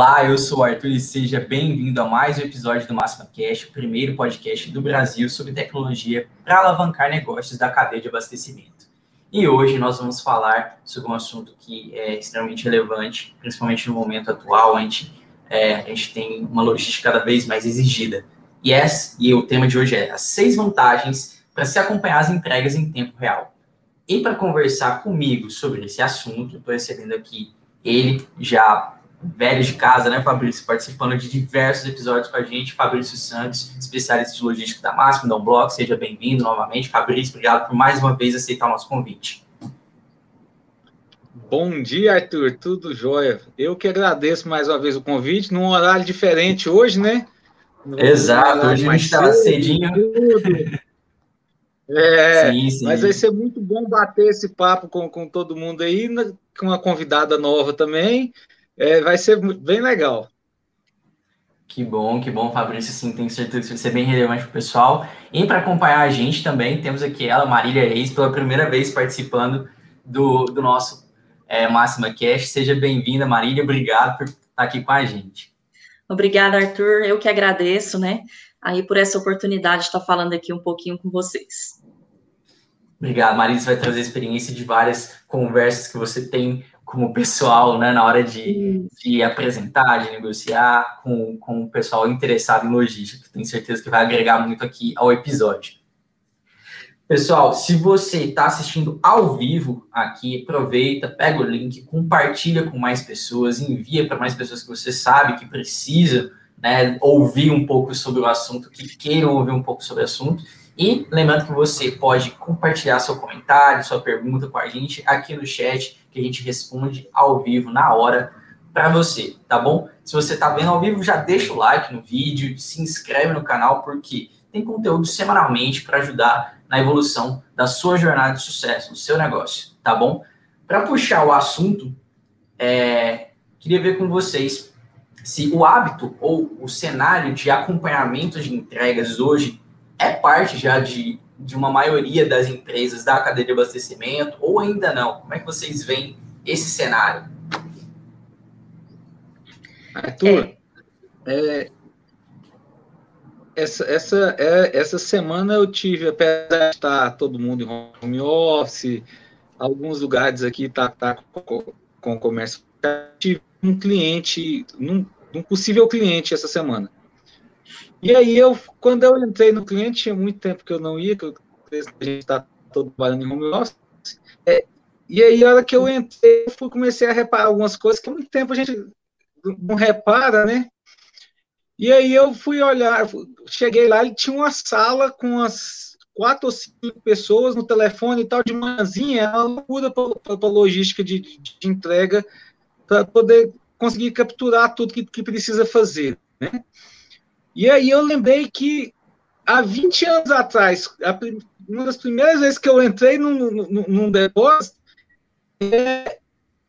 Olá, eu sou o Arthur e seja bem-vindo a mais um episódio do Máxima Cash, o primeiro podcast do Brasil sobre tecnologia para alavancar negócios da cadeia de abastecimento. E hoje nós vamos falar sobre um assunto que é extremamente relevante, principalmente no momento atual, onde é, a gente tem uma logística cada vez mais exigida. Yes, e o tema de hoje é as seis vantagens para se acompanhar as entregas em tempo real. E para conversar comigo sobre esse assunto, estou recebendo aqui ele, já velho de casa, né, Fabrício, participando de diversos episódios com a gente, Fabrício Santos, especialista de logística da Máxima, da Unblock, seja bem-vindo novamente. Fabrício, obrigado por mais uma vez aceitar o nosso convite. Bom dia, Arthur, tudo jóia? Eu que agradeço mais uma vez o convite, num horário diferente hoje, né? Exato, hoje a gente estava cedinho. É, sim, sim. mas vai ser muito bom bater esse papo com, com todo mundo aí, com uma convidada nova também. É, vai ser bem legal. Que bom, que bom, Fabrício. Sim, tenho certeza que vai ser bem relevante para o pessoal. E para acompanhar a gente também, temos aqui ela, Marília Reis, pela primeira vez participando do, do nosso é, Máxima Cash. Seja bem-vinda, Marília. Obrigado por estar aqui com a gente. Obrigada, Arthur. Eu que agradeço, né? Aí por essa oportunidade de estar falando aqui um pouquinho com vocês. Obrigado, Marília. Você vai trazer a experiência de várias conversas que você tem como pessoal, né, na hora de, de apresentar, de negociar com, com o pessoal interessado em logística. Tenho certeza que vai agregar muito aqui ao episódio. Pessoal, se você está assistindo ao vivo aqui, aproveita, pega o link, compartilha com mais pessoas, envia para mais pessoas que você sabe que precisa né, ouvir um pouco sobre o assunto, que queiram ouvir um pouco sobre o assunto. E lembrando que você pode compartilhar seu comentário, sua pergunta com a gente aqui no chat que a gente responde ao vivo, na hora, para você, tá bom? Se você está vendo ao vivo, já deixa o like no vídeo, se inscreve no canal, porque tem conteúdo semanalmente para ajudar na evolução da sua jornada de sucesso, do seu negócio, tá bom? Para puxar o assunto, é, queria ver com vocês se o hábito ou o cenário de acompanhamento de entregas hoje é parte já de de uma maioria das empresas da cadeia de abastecimento ou ainda não? Como é que vocês veem esse cenário? Arthur, é. É, essa, essa, é, essa semana eu tive, apesar de estar todo mundo em home office, alguns lugares aqui tá, tá com, com comércio, tive um cliente, um, um possível cliente essa semana e aí eu, quando eu entrei no cliente, tinha muito tempo que eu não ia, que eu, a gente está todo trabalhando em home office. É, e aí, a hora que eu entrei, eu fui, comecei a reparar algumas coisas que há muito tempo a gente não repara, né? E aí eu fui olhar, cheguei lá, ele tinha uma sala com as quatro ou cinco pessoas no telefone e tal, de manhãzinha, é uma loucura para logística de, de entrega, para poder conseguir capturar tudo que, que precisa fazer, né? E aí eu lembrei que há 20 anos atrás, uma das primeiras vezes que eu entrei num, num, num depósito, é,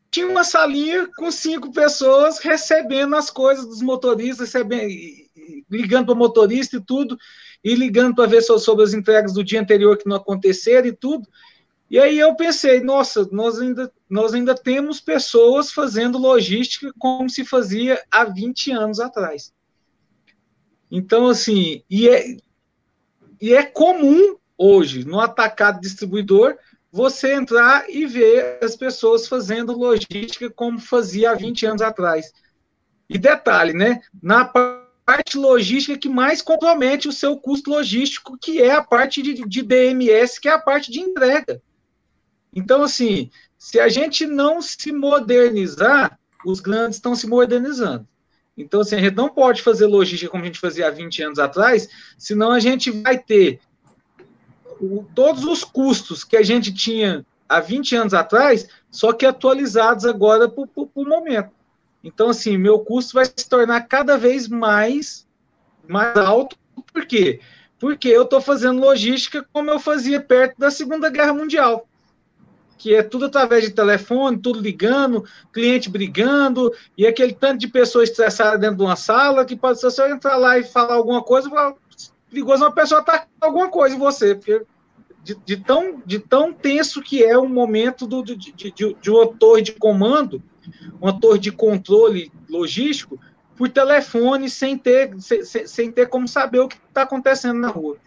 tinha uma salinha com cinco pessoas recebendo as coisas dos motoristas, recebendo, ligando para o motorista e tudo, e ligando para ver sobre as entregas do dia anterior que não aconteceram e tudo. E aí eu pensei, nossa, nós ainda, nós ainda temos pessoas fazendo logística como se fazia há 20 anos atrás. Então, assim, e é, e é comum hoje, no atacado distribuidor, você entrar e ver as pessoas fazendo logística como fazia há 20 anos atrás. E detalhe, né? Na parte logística que mais compromete o seu custo logístico, que é a parte de, de DMS, que é a parte de entrega. Então, assim, se a gente não se modernizar, os grandes estão se modernizando. Então, assim, a gente não pode fazer logística como a gente fazia há 20 anos atrás, senão a gente vai ter o, todos os custos que a gente tinha há 20 anos atrás, só que atualizados agora para o momento. Então, assim, meu custo vai se tornar cada vez mais, mais alto. Por quê? Porque eu estou fazendo logística como eu fazia perto da Segunda Guerra Mundial que é tudo através de telefone, tudo ligando, cliente brigando, e aquele tanto de pessoas estressadas dentro de uma sala, que pode ser se eu entrar lá e falar alguma coisa, perigoso uma pessoa tá alguma coisa em você, porque de, de, tão, de tão tenso que é o momento do, de, de, de, de uma torre de comando, uma torre de controle logístico por telefone sem ter, sem, sem ter como saber o que está acontecendo na rua.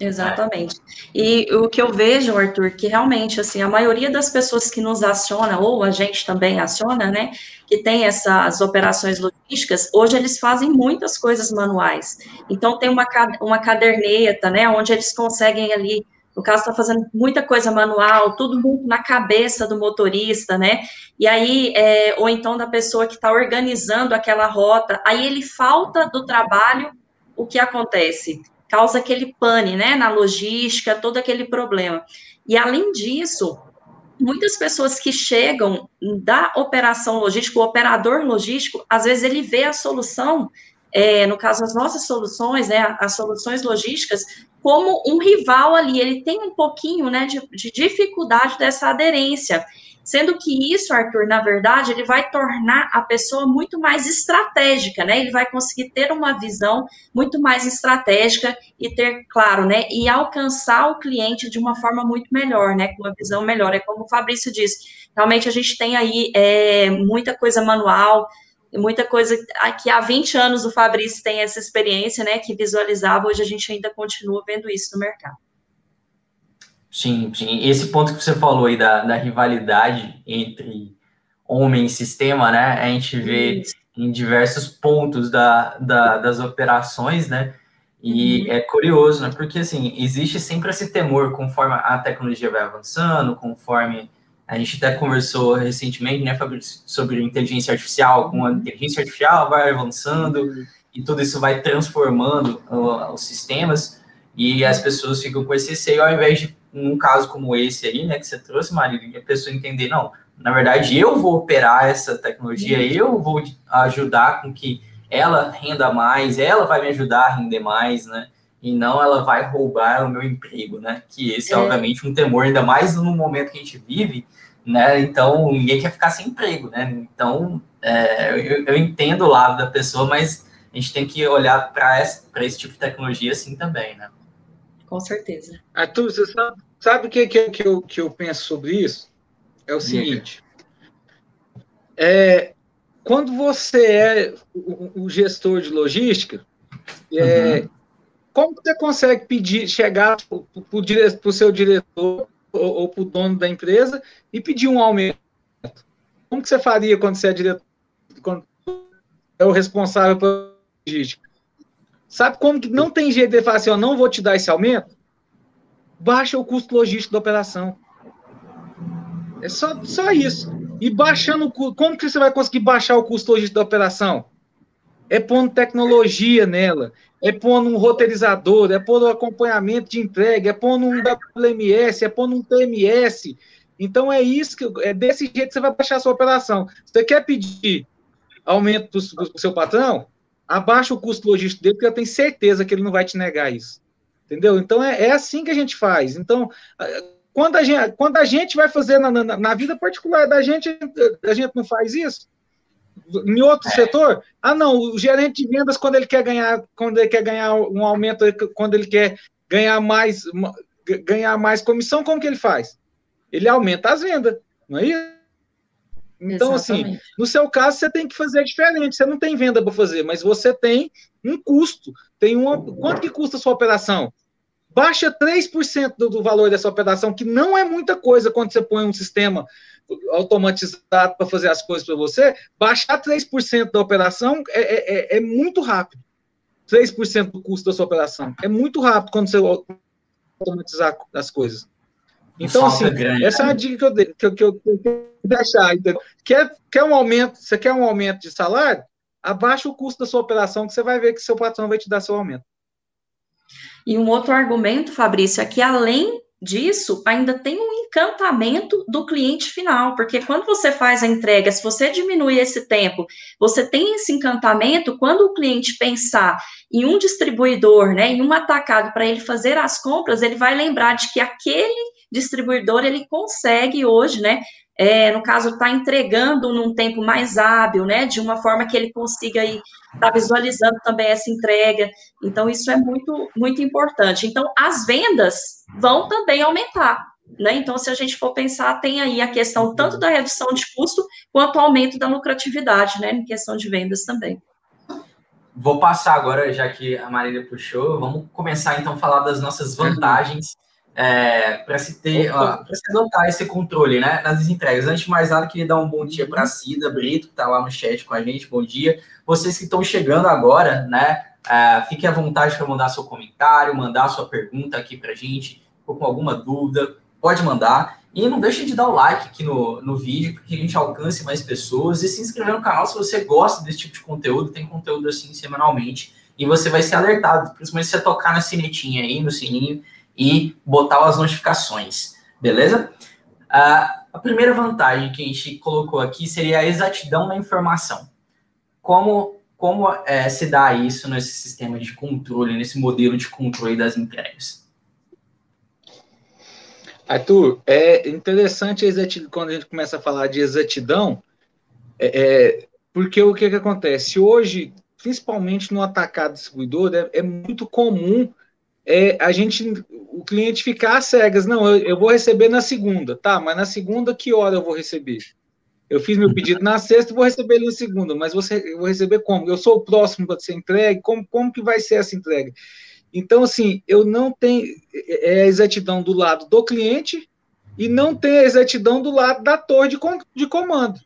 Exatamente. E o que eu vejo, Arthur, que realmente, assim, a maioria das pessoas que nos aciona, ou a gente também aciona, né, que tem essas operações logísticas, hoje eles fazem muitas coisas manuais. Então, tem uma, uma caderneta, né, onde eles conseguem ali, no caso, está fazendo muita coisa manual, tudo na cabeça do motorista, né, e aí, é, ou então da pessoa que está organizando aquela rota, aí ele falta do trabalho, o que acontece? Causa aquele pane, né, na logística, todo aquele problema. E além disso, muitas pessoas que chegam da operação logística, o operador logístico, às vezes ele vê a solução, é, no caso as nossas soluções, né, as soluções logísticas, como um rival ali, ele tem um pouquinho, né, de, de dificuldade dessa aderência. Sendo que isso, Arthur, na verdade, ele vai tornar a pessoa muito mais estratégica, né? Ele vai conseguir ter uma visão muito mais estratégica e ter, claro, né? E alcançar o cliente de uma forma muito melhor, né? Com uma visão melhor. É como o Fabrício disse, realmente a gente tem aí é, muita coisa manual, muita coisa que há 20 anos o Fabrício tem essa experiência, né? Que visualizava, hoje a gente ainda continua vendo isso no mercado. Sim, sim. Esse ponto que você falou aí da, da rivalidade entre homem e sistema, né? A gente vê Isso. em diversos pontos da, da, das operações, né? E uhum. é curioso, né? Porque, assim, existe sempre esse temor conforme a tecnologia vai avançando, conforme a gente até conversou recentemente, né, Fabrício, sobre inteligência artificial, com a inteligência artificial vai avançando uhum. e tudo isso vai transformando uh, os sistemas e as pessoas ficam com esse receio ao invés de num caso como esse aí, né, que você trouxe, Marília, a pessoa entender, não, na verdade eu vou operar essa tecnologia, eu vou ajudar com que ela renda mais, ela vai me ajudar a render mais, né, e não ela vai roubar o meu emprego, né, que esse é, é. obviamente um temor, ainda mais no momento que a gente vive, né, então ninguém quer ficar sem emprego, né, então é, eu, eu, entendo o lado da pessoa, mas a gente tem que olhar para esse, esse tipo de tecnologia assim também, né. Com certeza. Arthur, você sabe, sabe o que, que, que, eu, que eu penso sobre isso? É o seguinte. É, quando você é o, o gestor de logística, é, uhum. como você consegue pedir, chegar para o seu diretor ou, ou para o dono da empresa e pedir um aumento? Como que você faria quando você é diretor, quando é o responsável pela logística? Sabe como que não tem jeito de falar assim, eu não vou te dar esse aumento? Baixa o custo logístico da operação. É só, só isso. E baixando, como que você vai conseguir baixar o custo logístico da operação? É pondo tecnologia nela, é pondo um roteirizador, é pondo um acompanhamento de entrega, é pondo um WMS, é pondo um TMS. Então é isso que é desse jeito que você vai baixar a sua operação. Você quer pedir aumento para o seu patrão? abaixa o custo logístico dele, porque eu tenho certeza que ele não vai te negar isso. Entendeu? Então é, é assim que a gente faz. Então, quando a gente, quando a gente vai fazer na, na, na vida particular da gente, a gente não faz isso. Em outro é. setor, ah, não, o gerente de vendas, quando ele quer ganhar, quando ele quer ganhar um aumento, quando ele quer ganhar mais, ganhar mais comissão, como que ele faz? Ele aumenta as vendas, não é isso? Então, assim, Exatamente. assim, no seu caso, você tem que fazer diferente. Você não tem venda para fazer, mas você tem um custo. Tem uma. Quanto que custa a sua operação? Baixa 3% do, do valor dessa operação, que não é muita coisa quando você põe um sistema automatizado para fazer as coisas para você. Baixar 3% da operação é, é, é, é muito rápido. 3% do custo da sua operação. É muito rápido quando você automatizar as coisas. Então, assim, grande, essa é uma dica que eu, que eu, que eu, que eu deixar. Entendeu? Quer, quer um aumento, você quer um aumento de salário? Abaixa o custo da sua operação, que você vai ver que seu patrão vai te dar seu aumento. E um outro argumento, Fabrício, é que além disso, ainda tem um encantamento do cliente final, porque quando você faz a entrega, se você diminui esse tempo, você tem esse encantamento, quando o cliente pensar em um distribuidor, né, em um atacado para ele fazer as compras, ele vai lembrar de que aquele distribuidor ele consegue hoje, né? É, no caso, está entregando num tempo mais hábil, né? De uma forma que ele consiga estar tá visualizando também essa entrega. Então, isso é muito, muito importante. Então, as vendas vão também aumentar, Né? Então, se a gente for pensar, tem aí a questão tanto da redução de custo quanto o aumento da lucratividade, né, em questão de vendas também. Vou passar agora, já que a Marília puxou, vamos começar então a falar das nossas vantagens é, para se ter, para se adotar esse controle, né, nas entregas. Antes de mais nada, queria dar um bom dia para a Cida Brito, que está lá no chat com a gente. Bom dia. Vocês que estão chegando agora, né, é, fique à vontade para mandar seu comentário, mandar sua pergunta aqui para a gente, ou com alguma dúvida, pode mandar. E não deixe de dar o like aqui no, no vídeo, para que a gente alcance mais pessoas. E se inscrever no canal se você gosta desse tipo de conteúdo. Tem conteúdo assim semanalmente. E você vai ser alertado, principalmente se você tocar na sinetinha aí, no sininho, e botar as notificações. Beleza? A primeira vantagem que a gente colocou aqui seria a exatidão na informação. Como como é, se dá isso nesse sistema de controle, nesse modelo de controle das entregas? Arthur, é interessante quando a gente começa a falar de exatidão, é, é, porque o que, que acontece? Hoje, principalmente no atacado distribuidor, é, é muito comum é, a gente, o cliente ficar cegas. Não, eu, eu, vou receber na segunda, tá? Mas na segunda, que hora eu vou receber? Eu fiz meu pedido na sexta vou receber ele na segunda, mas você, eu vou receber como? Eu sou o próximo para ser entregue? Como, como que vai ser essa entrega? Então, assim, eu não tenho é, é a exatidão do lado do cliente e não tem a exatidão do lado da torre de, de comando.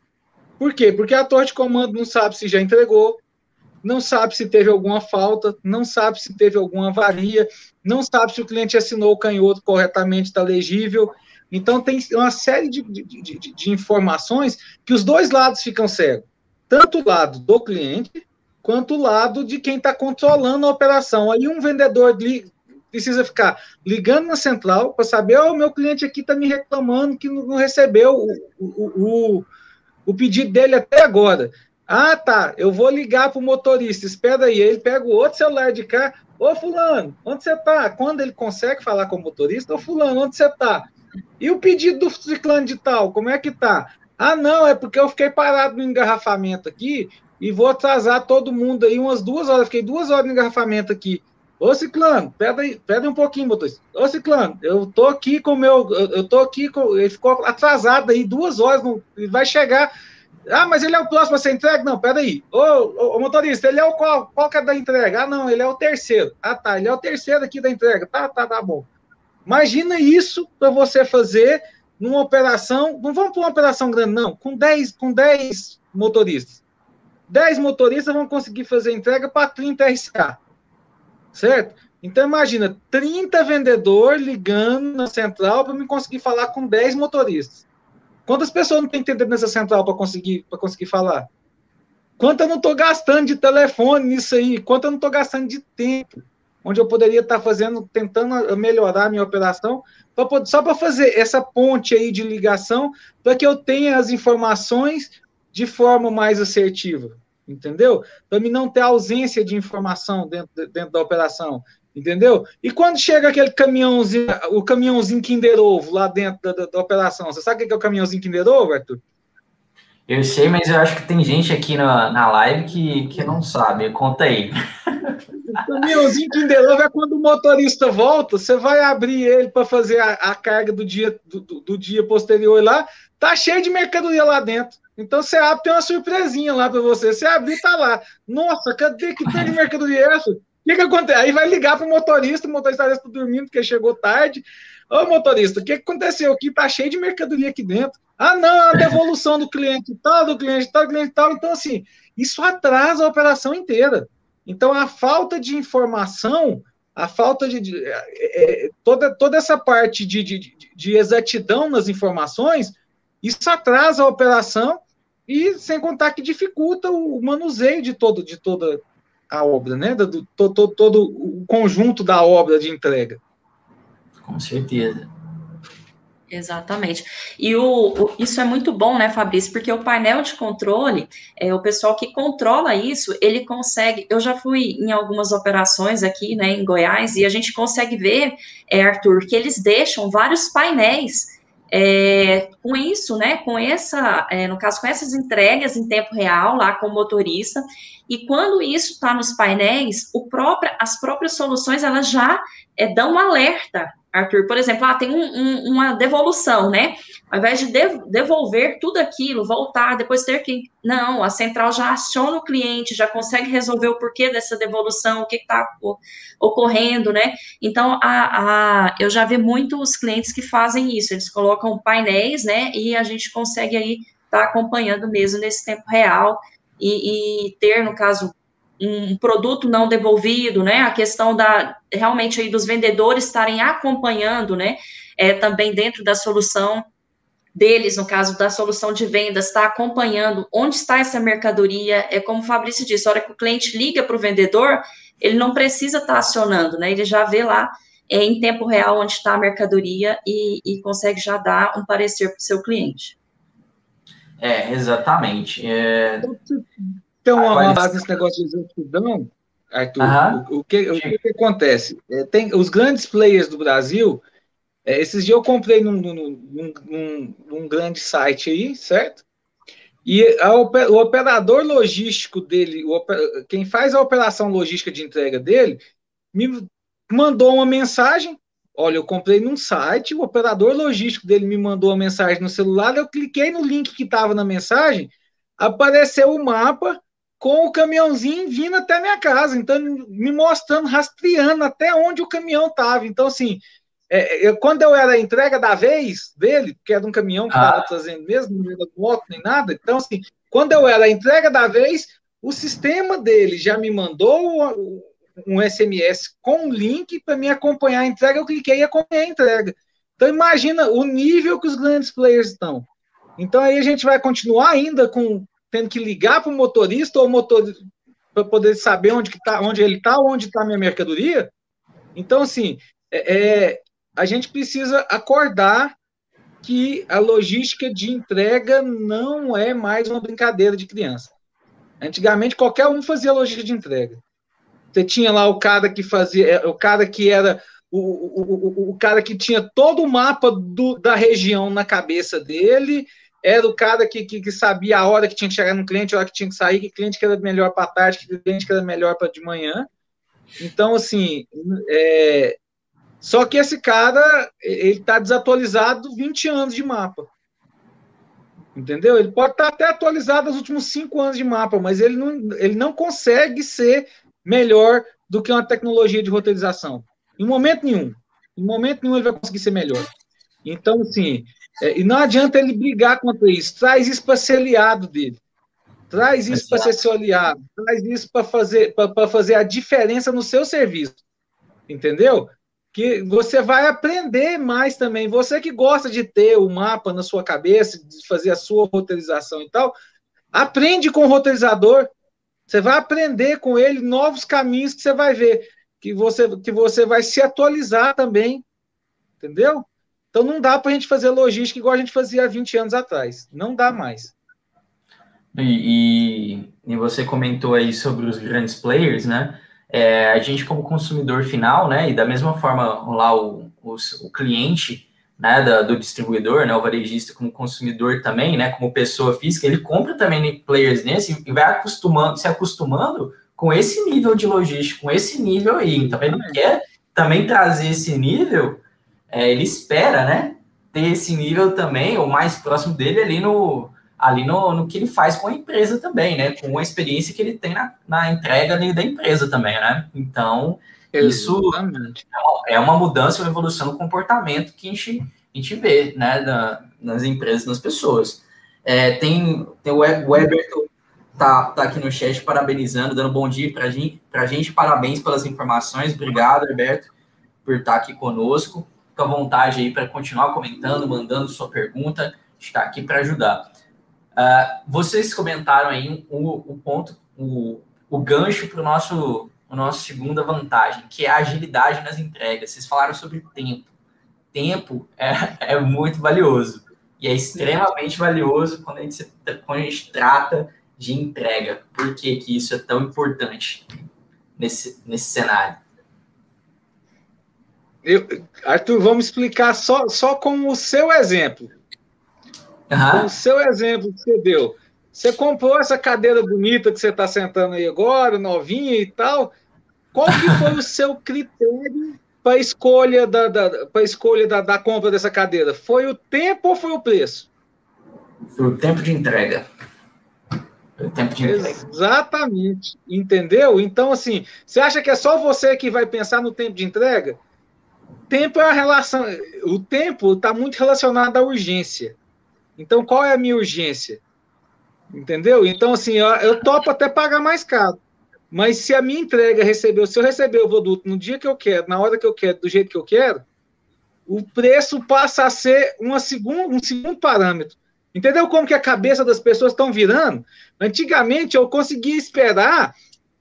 Por quê? Porque a torre de comando não sabe se já entregou, não sabe se teve alguma falta, não sabe se teve alguma avaria, não sabe se o cliente assinou o canhoto corretamente, está legível. Então, tem uma série de, de, de, de informações que os dois lados ficam cegos. Tanto o lado do cliente, quanto o lado de quem está controlando a operação. Aí um vendedor li, precisa ficar ligando na central para saber, o oh, meu cliente aqui está me reclamando que não recebeu o, o, o, o, pedido dele até agora. Ah, tá, eu vou ligar para o motorista, espera aí. Ele pega o outro celular de cá, ô fulano, onde você está? Quando ele consegue falar com o motorista, ô fulano, onde você está? E o pedido do ciclano de tal, como é que tá? Ah, não, é porque eu fiquei parado no engarrafamento aqui e vou atrasar todo mundo aí umas duas horas. Fiquei duas horas no engarrafamento aqui. Ô, Ciclano, pera aí, um pouquinho, motorista. Ô, Ciclano, eu tô aqui com o meu. Eu tô aqui com. Ele ficou atrasado aí duas horas, não, ele vai chegar. Ah, mas ele é o próximo a ser entregue? Não, pera aí. Ô, ô, ô, motorista, ele é o qual? Qual que é da entrega? Ah, não, ele é o terceiro. Ah, tá, ele é o terceiro aqui da entrega. Tá, tá, tá bom. Imagina isso para você fazer numa operação, não vamos para uma operação grande, não, com 10, com 10 motoristas. 10 motoristas vão conseguir fazer entrega para 30 RCA. Certo? Então imagina, 30 vendedores ligando na central para me conseguir falar com 10 motoristas. Quantas pessoas não tem entendendo nessa central para conseguir, conseguir falar? Quanto eu não estou gastando de telefone nisso aí? Quanto eu não estou gastando de tempo? onde eu poderia estar fazendo, tentando melhorar a minha operação, pra, só para fazer essa ponte aí de ligação, para que eu tenha as informações de forma mais assertiva, entendeu? Para mim não ter ausência de informação dentro, dentro da operação, entendeu? E quando chega aquele caminhãozinho, o caminhãozinho Kinder Ovo lá dentro da, da, da operação, você sabe o que é o caminhãozinho Kinder Ovo, Arthur? Eu sei, mas eu acho que tem gente aqui na, na live que, que não sabe. Conta aí. O caminhãozinho Kinder Ovo é quando o motorista volta, você vai abrir ele para fazer a, a, carga do dia, do, do, dia posterior lá, tá cheio de mercadoria lá dentro. Então você abre, tem uma surpresinha lá para você. Você abrir, tá lá. Nossa, cadê que tem de mercadoria é essa? O que, que acontece? Aí vai ligar para o motorista, o motorista está dormindo porque chegou tarde. Ô motorista, o que, que aconteceu aqui? Tá cheio de mercadoria aqui dentro. Ah, não, a devolução do cliente tal, do cliente tal, do cliente tal. Então, assim, isso atrasa a operação inteira. Então, a falta de informação, a falta de. de é, é toda, toda essa parte de, de, de exatidão nas informações, isso atrasa a operação e sem contar que dificulta o manuseio de todo de toda a obra, né? Do, todo, todo o conjunto da obra de entrega. Com certeza. Exatamente. E o, o, isso é muito bom, né, Fabrício? Porque o painel de controle, é, o pessoal que controla isso, ele consegue. Eu já fui em algumas operações aqui, né, em Goiás, e a gente consegue ver, é, Arthur, que eles deixam vários painéis é, com isso, né, com essa, é, no caso, com essas entregas em tempo real lá com o motorista, e quando isso está nos painéis, o próprio, as próprias soluções elas já é, dão um alerta Arthur. Por exemplo, ah, tem um, um, uma devolução, né? Ao invés de devolver tudo aquilo, voltar, depois ter que. Não, a central já aciona o cliente, já consegue resolver o porquê dessa devolução, o que está ocorrendo, né? Então, a, a, eu já vi muitos clientes que fazem isso, eles colocam painéis, né? E a gente consegue aí estar tá acompanhando mesmo nesse tempo real e, e ter, no caso, um produto não devolvido, né? A questão da realmente aí dos vendedores estarem acompanhando, né? É, também dentro da solução deles, no caso da solução de vendas, está acompanhando onde está essa mercadoria. É como o Fabrício disse, a hora que o cliente liga para o vendedor, ele não precisa estar tá acionando, né? Ele já vê lá é, em tempo real onde está a mercadoria e, e consegue já dar um parecer para o seu cliente. É, exatamente. É... Uma base nesse negócio de exatidão, Arthur. O, o, que, o, que, acontece? É, tem, os grandes players do Brasil, é, esses dias eu comprei num, num, num, num grande site aí, certo? E a, o operador logístico dele, quem faz a operação logística de entrega dele, me mandou uma mensagem. Olha, eu comprei num site, o operador logístico dele me mandou uma mensagem no celular, eu cliquei no link que estava na mensagem, apareceu o mapa com o caminhãozinho vindo até minha casa, então me mostrando, rastreando até onde o caminhão estava. Então, assim, é, eu, quando eu era a entrega da vez dele, que era um caminhão que estava ah. trazendo mesmo, não era moto nem nada, então, assim, quando eu era a entrega da vez, o sistema dele já me mandou um SMS com um link para me acompanhar a entrega, eu cliquei e acompanhei a entrega. Então, imagina o nível que os grandes players estão. Então, aí a gente vai continuar ainda com tendo que ligar para o motorista ou motorista para poder saber onde, que tá, onde ele está, onde está a minha mercadoria. Então, assim, é, é, a gente precisa acordar que a logística de entrega não é mais uma brincadeira de criança. Antigamente, qualquer um fazia logística de entrega. Você tinha lá o cara que fazia, é, o cara que era o, o, o, o cara que tinha todo o mapa do, da região na cabeça dele, era o cara que, que, que, sabia a hora que tinha que chegar no cliente, a hora que tinha que sair, que cliente que era melhor para tarde, que cliente que era melhor para de manhã. Então, assim, é... só que esse cara, ele está desatualizado 20 anos de mapa. Entendeu? Ele pode estar tá até atualizado os últimos cinco anos de mapa, mas ele não, ele não consegue ser melhor do que uma tecnologia de roteirização. Em momento nenhum. Em momento nenhum ele vai conseguir ser melhor. Então, assim, é, e não adianta ele brigar contra isso. Traz isso para ser aliado dele. Traz isso para ser seu aliado. Traz isso para fazer, fazer a diferença no seu serviço. Entendeu? Que você vai aprender mais também. Você que gosta de ter o mapa na sua cabeça, de fazer a sua roteirização e tal, aprende com o roteirizador. Você vai aprender com ele novos caminhos que você vai ver. Que você, que você vai se atualizar também. Entendeu? Então não dá para a gente fazer logística igual a gente fazia há 20 anos atrás. Não dá mais. E, e, e você comentou aí sobre os grandes players, né? É, a gente como consumidor final, né? E da mesma forma lá o, o, o cliente, né? Da, do distribuidor, né? O varejista como consumidor também, né? Como pessoa física, ele compra também players nesse e vai acostumando, se acostumando com esse nível de logística, com esse nível aí. Então ele quer também trazer esse nível é, ele espera, né, ter esse nível também, ou mais próximo dele ali no, ali no, no que ele faz com a empresa também, né, com a experiência que ele tem na, na entrega ali da empresa também, né, então Exatamente. isso é uma mudança, uma evolução no comportamento que a gente, a gente vê, né, da, nas empresas, nas pessoas. É, tem, tem o Weber tá, tá aqui no chat parabenizando, dando bom dia para gente, a gente, parabéns pelas informações, obrigado, Alberto, por estar aqui conosco. Fica à vontade aí para continuar comentando, mandando sua pergunta. Está aqui para ajudar. Uh, vocês comentaram aí o, o ponto, o, o gancho para o nosso, o nosso segunda vantagem, que é a agilidade nas entregas. Vocês falaram sobre tempo. Tempo é, é muito valioso. E é extremamente valioso quando a gente, quando a gente trata de entrega. Por que, que isso é tão importante nesse, nesse cenário? Eu, Arthur, vamos explicar só, só com o seu exemplo. Uhum. Com o seu exemplo que você deu. Você comprou essa cadeira bonita que você está sentando aí agora, novinha e tal. Qual que foi o seu critério para a escolha, da, da, escolha da, da compra dessa cadeira? Foi o tempo ou foi o preço? Foi o tempo de entrega. Foi o tempo de entrega. Exatamente. Entendeu? Então, assim, você acha que é só você que vai pensar no tempo de entrega? Tempo é a relação. O tempo está muito relacionado à urgência. Então, qual é a minha urgência? Entendeu? Então, assim, eu, eu topo até pagar mais caro. Mas se a minha entrega recebeu, se eu receber o produto no dia que eu quero, na hora que eu quero, do jeito que eu quero, o preço passa a ser uma segun, um segundo parâmetro. Entendeu como que a cabeça das pessoas estão virando? Antigamente eu conseguia esperar,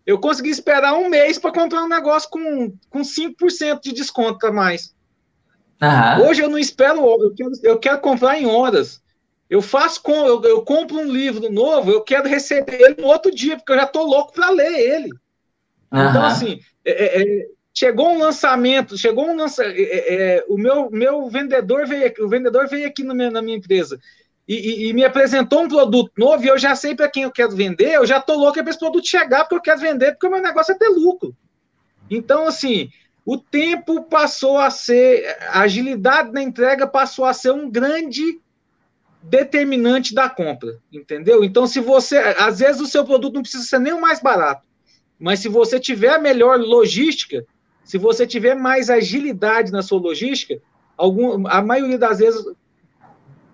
eu conseguia esperar um mês para comprar um negócio com, com 5% de desconto a mais. Uhum. Hoje eu não espero, eu quero, eu quero comprar em horas. Eu faço com, eu, eu, compro um livro novo, eu quero receber ele no outro dia, porque eu já estou louco para ler ele. Uhum. Então, assim, é, é, é, chegou um lançamento, chegou um lançamento. É, é, o meu, meu vendedor veio aqui, o vendedor veio aqui minha, na minha empresa e, e, e, me apresentou um produto novo e eu já sei para quem eu quero vender, eu já estou louco para esse produto chegar, porque eu quero vender, porque o meu negócio é ter lucro. Então, assim, o tempo passou a ser, a agilidade na entrega passou a ser um grande determinante da compra, entendeu? Então, se você, às vezes o seu produto não precisa ser nem o mais barato, mas se você tiver a melhor logística, se você tiver mais agilidade na sua logística, algum, a maioria das vezes,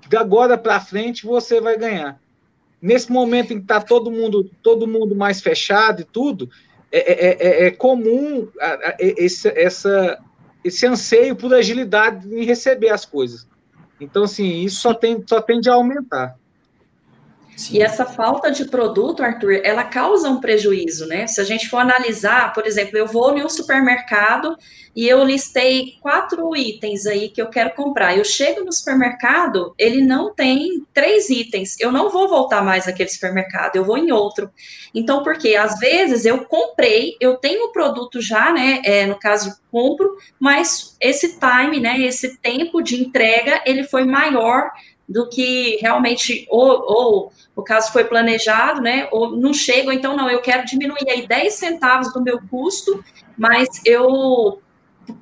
de agora para frente, você vai ganhar. Nesse momento em que está todo mundo, todo mundo mais fechado e tudo, é, é, é, é comum esse, essa, esse anseio por agilidade em receber as coisas. Então, assim, isso só, tem, só tende a aumentar. Sim. E essa falta de produto, Arthur, ela causa um prejuízo, né? Se a gente for analisar, por exemplo, eu vou no supermercado e eu listei quatro itens aí que eu quero comprar. Eu chego no supermercado, ele não tem três itens. Eu não vou voltar mais naquele supermercado, eu vou em outro. Então, porque às vezes eu comprei, eu tenho o produto já, né? É, no caso, compro, mas esse time, né? Esse tempo de entrega, ele foi maior do que realmente ou, ou o caso foi planejado, né? Ou não chega, então não, eu quero diminuir aí 10 centavos do meu custo, mas eu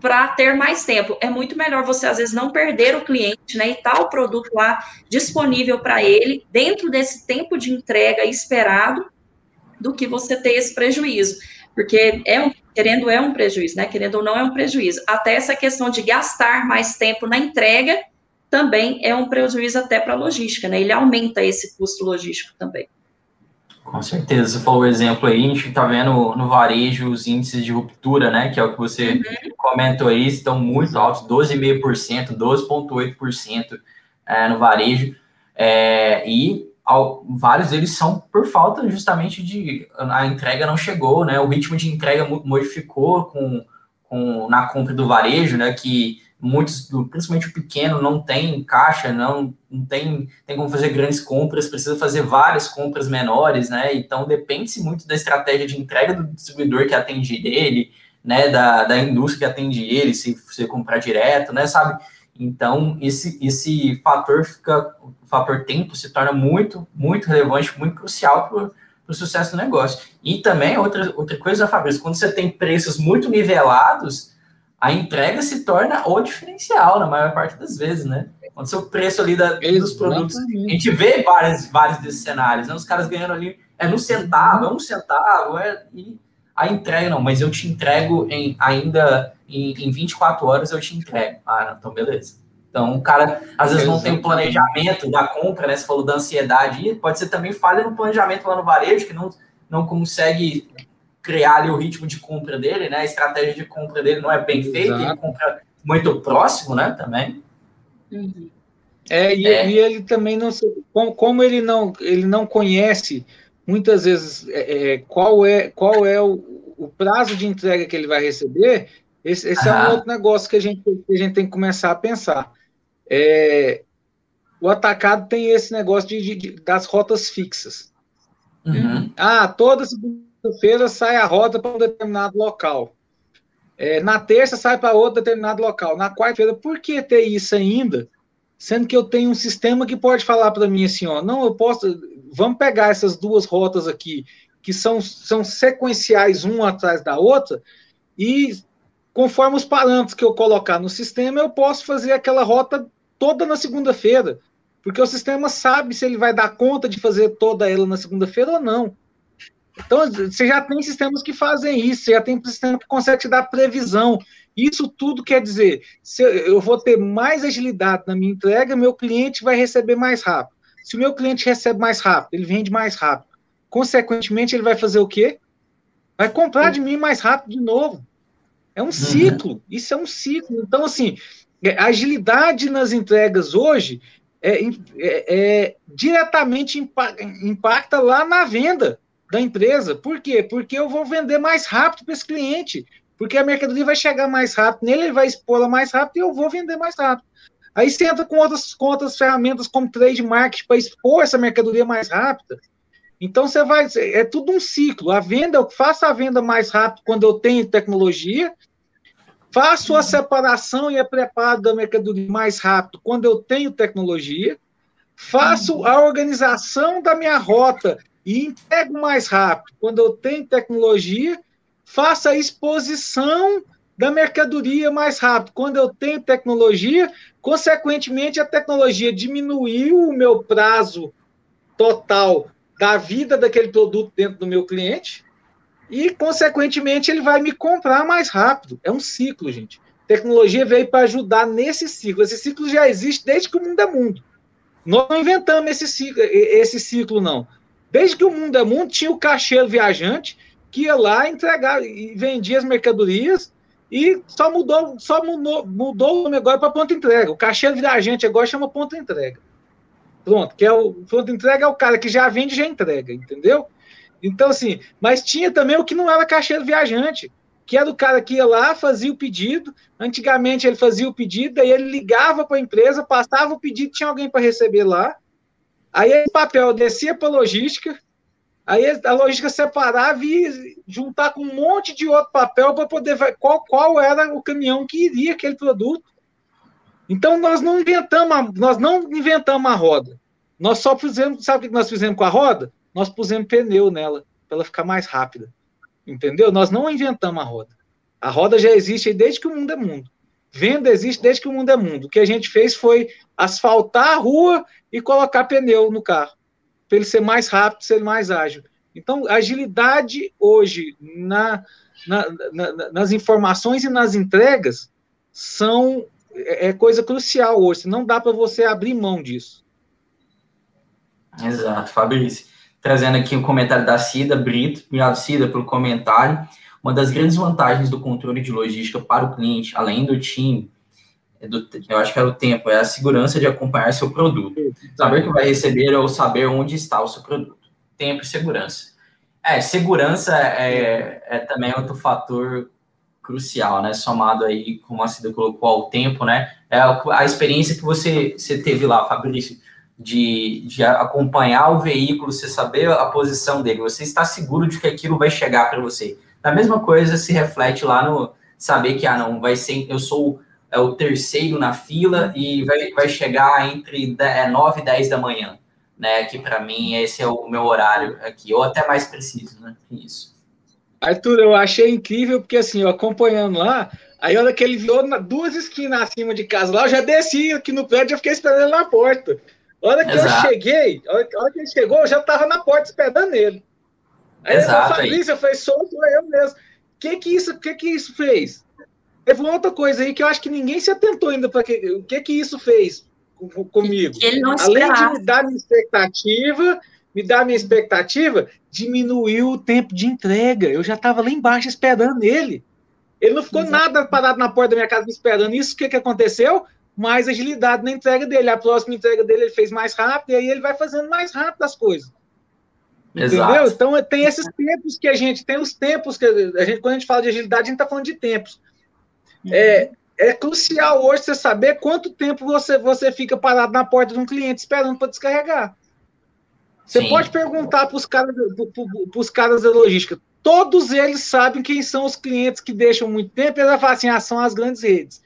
para ter mais tempo. É muito melhor você, às vezes, não perder o cliente, né? E tal tá produto lá disponível para ele, dentro desse tempo de entrega esperado, do que você ter esse prejuízo. Porque é um, querendo é um prejuízo, né? Querendo ou não é um prejuízo. Até essa questão de gastar mais tempo na entrega também é um prejuízo até para a logística, né? Ele aumenta esse custo logístico também. Com certeza, você falou o exemplo aí, a gente está vendo no varejo os índices de ruptura, né? Que é o que você uhum. comentou aí, estão muito altos, 12,5%, 12,8% é, no varejo. É, e ao, vários deles são por falta justamente de a entrega não chegou, né? O ritmo de entrega modificou com, com na compra do varejo, né? Que muitos, principalmente o pequeno, não tem caixa, não, não tem, tem como fazer grandes compras, precisa fazer várias compras menores, né? Então depende-se muito da estratégia de entrega do distribuidor que atende ele, né? Da, da indústria que atende ele, se você comprar direto, né? Sabe? Então, esse, esse fator fica, o fator tempo se torna muito, muito relevante, muito crucial para o sucesso do negócio. E também, outra, outra coisa, Fabrício, quando você tem preços muito nivelados, a entrega se torna o diferencial na maior parte das vezes, né? Quando seu preço ali da, dos produtos. A gente vê vários, vários desses cenários, né? Os caras ganhando ali, é no centavo, é um centavo, é, e a entrega não, mas eu te entrego em, ainda em, em 24 horas, eu te entrego. Ah, não, então beleza. Então, o cara às vezes não tem o planejamento da compra, né? Você falou da ansiedade, e pode ser também falha no planejamento lá no varejo, que não, não consegue criar ali o ritmo de compra dele, né? A estratégia de compra dele não é bem feita, ele compra muito próximo, né? Também. Uhum. É, e, é. e, ele também não como, como, ele não ele não conhece muitas vezes é, é, qual é qual é o, o, prazo de entrega que ele vai receber. Esse, esse é um outro negócio que a gente que a gente tem que começar a pensar. É, o atacado tem esse negócio de, de, de das rotas fixas. Uhum. Ah, toda segunda feira sai a rota para um determinado local. É, na terça sai para outro determinado local. Na quarta-feira, por que ter isso ainda? Sendo que eu tenho um sistema que pode falar para mim assim, ó, não, eu posso, vamos pegar essas duas rotas aqui, que são, são sequenciais uma atrás da outra, e conforme os parâmetros que eu colocar no sistema, eu posso fazer aquela rota toda na segunda-feira, porque o sistema sabe se ele vai dar conta de fazer toda ela na segunda-feira ou não. Então, você já tem sistemas que fazem isso, você já tem sistema que consegue te dar previsão. Isso tudo quer dizer, se eu vou ter mais agilidade na minha entrega, meu cliente vai receber mais rápido. Se o meu cliente recebe mais rápido, ele vende mais rápido. Consequentemente, ele vai fazer o quê? Vai comprar de mim mais rápido de novo. É um uhum. ciclo. Isso é um ciclo. Então, assim, é, a agilidade nas entregas hoje é, é, é, diretamente impacta lá na venda da empresa. Por quê? Porque eu vou vender mais rápido para esse cliente. Porque a mercadoria vai chegar mais rápido nele, ele vai expor mais rápido e eu vou vender mais rápido. Aí você entra com outras, com outras ferramentas como trade marketing para expor essa mercadoria mais rápida. Então você vai, é tudo um ciclo. A venda, eu faço a venda mais rápido quando eu tenho tecnologia, faço a separação e a preparo da mercadoria mais rápido quando eu tenho tecnologia, faço a organização da minha rota e entrego mais rápido quando eu tenho tecnologia, faço a exposição da mercadoria mais rápido quando eu tenho tecnologia, consequentemente a tecnologia diminuiu o meu prazo total da vida daquele produto dentro do meu cliente e, consequentemente, ele vai me comprar mais rápido. É um ciclo, gente. Tecnologia veio para ajudar nesse ciclo. Esse ciclo já existe desde que o mundo é mundo. Nós não inventamos esse ciclo, esse ciclo não. Desde que o mundo é mundo, tinha o caixeiro viajante que ia lá entregar e vendia as mercadorias e só mudou, só mudou, mudou o nome agora para ponto entrega. O caixeiro viajante agora chama ponto entrega. Pronto, que é o pronto entrega é o cara que já vende e já entrega, entendeu? Então, assim, mas tinha também o que não era caixeiro viajante, que era o cara que ia lá, fazia o pedido. Antigamente ele fazia o pedido, aí ele ligava para a empresa, passava o pedido, tinha alguém para receber lá. Aí esse papel descia para a logística, aí a logística separava e juntar com um monte de outro papel para poder ver qual, qual era o caminhão que iria aquele produto. Então nós não inventamos, nós não inventamos a roda. Nós só fizemos, sabe o que nós fizemos com a roda? Nós pusemos pneu nela para ela ficar mais rápida. Entendeu? Nós não inventamos a roda. A roda já existe desde que o mundo é mundo. Venda existe desde que o mundo é mundo. O que a gente fez foi asfaltar a rua e colocar pneu no carro, para ele ser mais rápido, ser mais ágil. Então, agilidade hoje na, na, na, nas informações e nas entregas são é, é coisa crucial hoje. Não dá para você abrir mão disso. Exato, Fabrício. Trazendo aqui o um comentário da Cida Brito. Obrigado, Cida, pelo comentário. Uma das grandes vantagens do controle de logística para o cliente, além do time, do, eu acho que é o tempo, é a segurança de acompanhar seu produto. Saber que vai receber ou saber onde está o seu produto. Tempo e segurança. É, segurança é, é também outro fator crucial, né? Somado aí, como a Cida colocou, ao tempo, né? É a experiência que você, você teve lá, Fabrício, de, de acompanhar o veículo, você saber a posição dele, você está seguro de que aquilo vai chegar para você. A mesma coisa se reflete lá no saber que, ah, não, vai ser, eu sou é, o terceiro na fila e vai, vai chegar entre 9 e 10 da manhã, né? Que para mim esse é o meu horário aqui, ou até mais preciso, né? Isso. Arthur, eu achei incrível, porque assim, eu acompanhando lá, aí a hora que ele viu na, duas esquinas acima de casa lá, eu já desci aqui no prédio, eu fiquei esperando ele na porta. A hora que Exato. eu cheguei, a hora, que ele chegou, eu já estava na porta esperando ele. Aí Exato, eu Fabrício, eu falei, sou eu mesmo. O que que isso, que que isso fez? Teve outra coisa aí que eu acho que ninguém se atentou ainda para que, o que que isso fez comigo. Além de me dar minha expectativa, me dar minha expectativa, diminuiu o tempo de entrega. Eu já estava lá embaixo esperando ele. Ele não ficou Exato. nada parado na porta da minha casa esperando. Isso o que, que aconteceu? Mais agilidade na entrega dele. A próxima entrega dele ele fez mais rápido, e aí ele vai fazendo mais rápido as coisas. Exato. Entendeu? Então tem esses tempos que a gente tem os tempos que a gente quando a gente fala de agilidade a gente está falando de tempos. Uhum. É, é crucial hoje você saber quanto tempo você você fica parado na porta de um cliente esperando para descarregar. Você Sim. pode perguntar para os caras, caras da logística. Todos eles sabem quem são os clientes que deixam muito tempo. Eles vão falar assim: ah, são as grandes redes.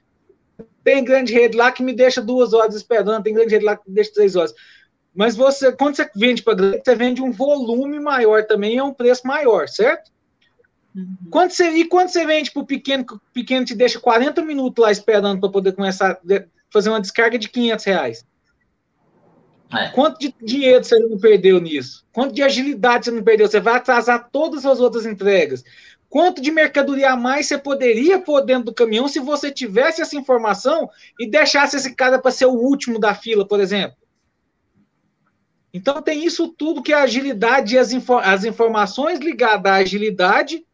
Tem grande rede lá que me deixa duas horas esperando, tem grande rede lá que me deixa três horas. Mas você, quando você vende para grande, você vende um volume maior também e é um preço maior, certo? Uhum. Quando você, e quando você vende para o pequeno, o pequeno te deixa 40 minutos lá esperando para poder começar a fazer uma descarga de 500 reais? É. Quanto de dinheiro você não perdeu nisso? Quanto de agilidade você não perdeu? Você vai atrasar todas as outras entregas. Quanto de mercadoria a mais você poderia pôr dentro do caminhão se você tivesse essa informação e deixasse esse cara para ser o último da fila, por exemplo? Então tem isso tudo que é a agilidade e as, info as informações ligadas à agilidade.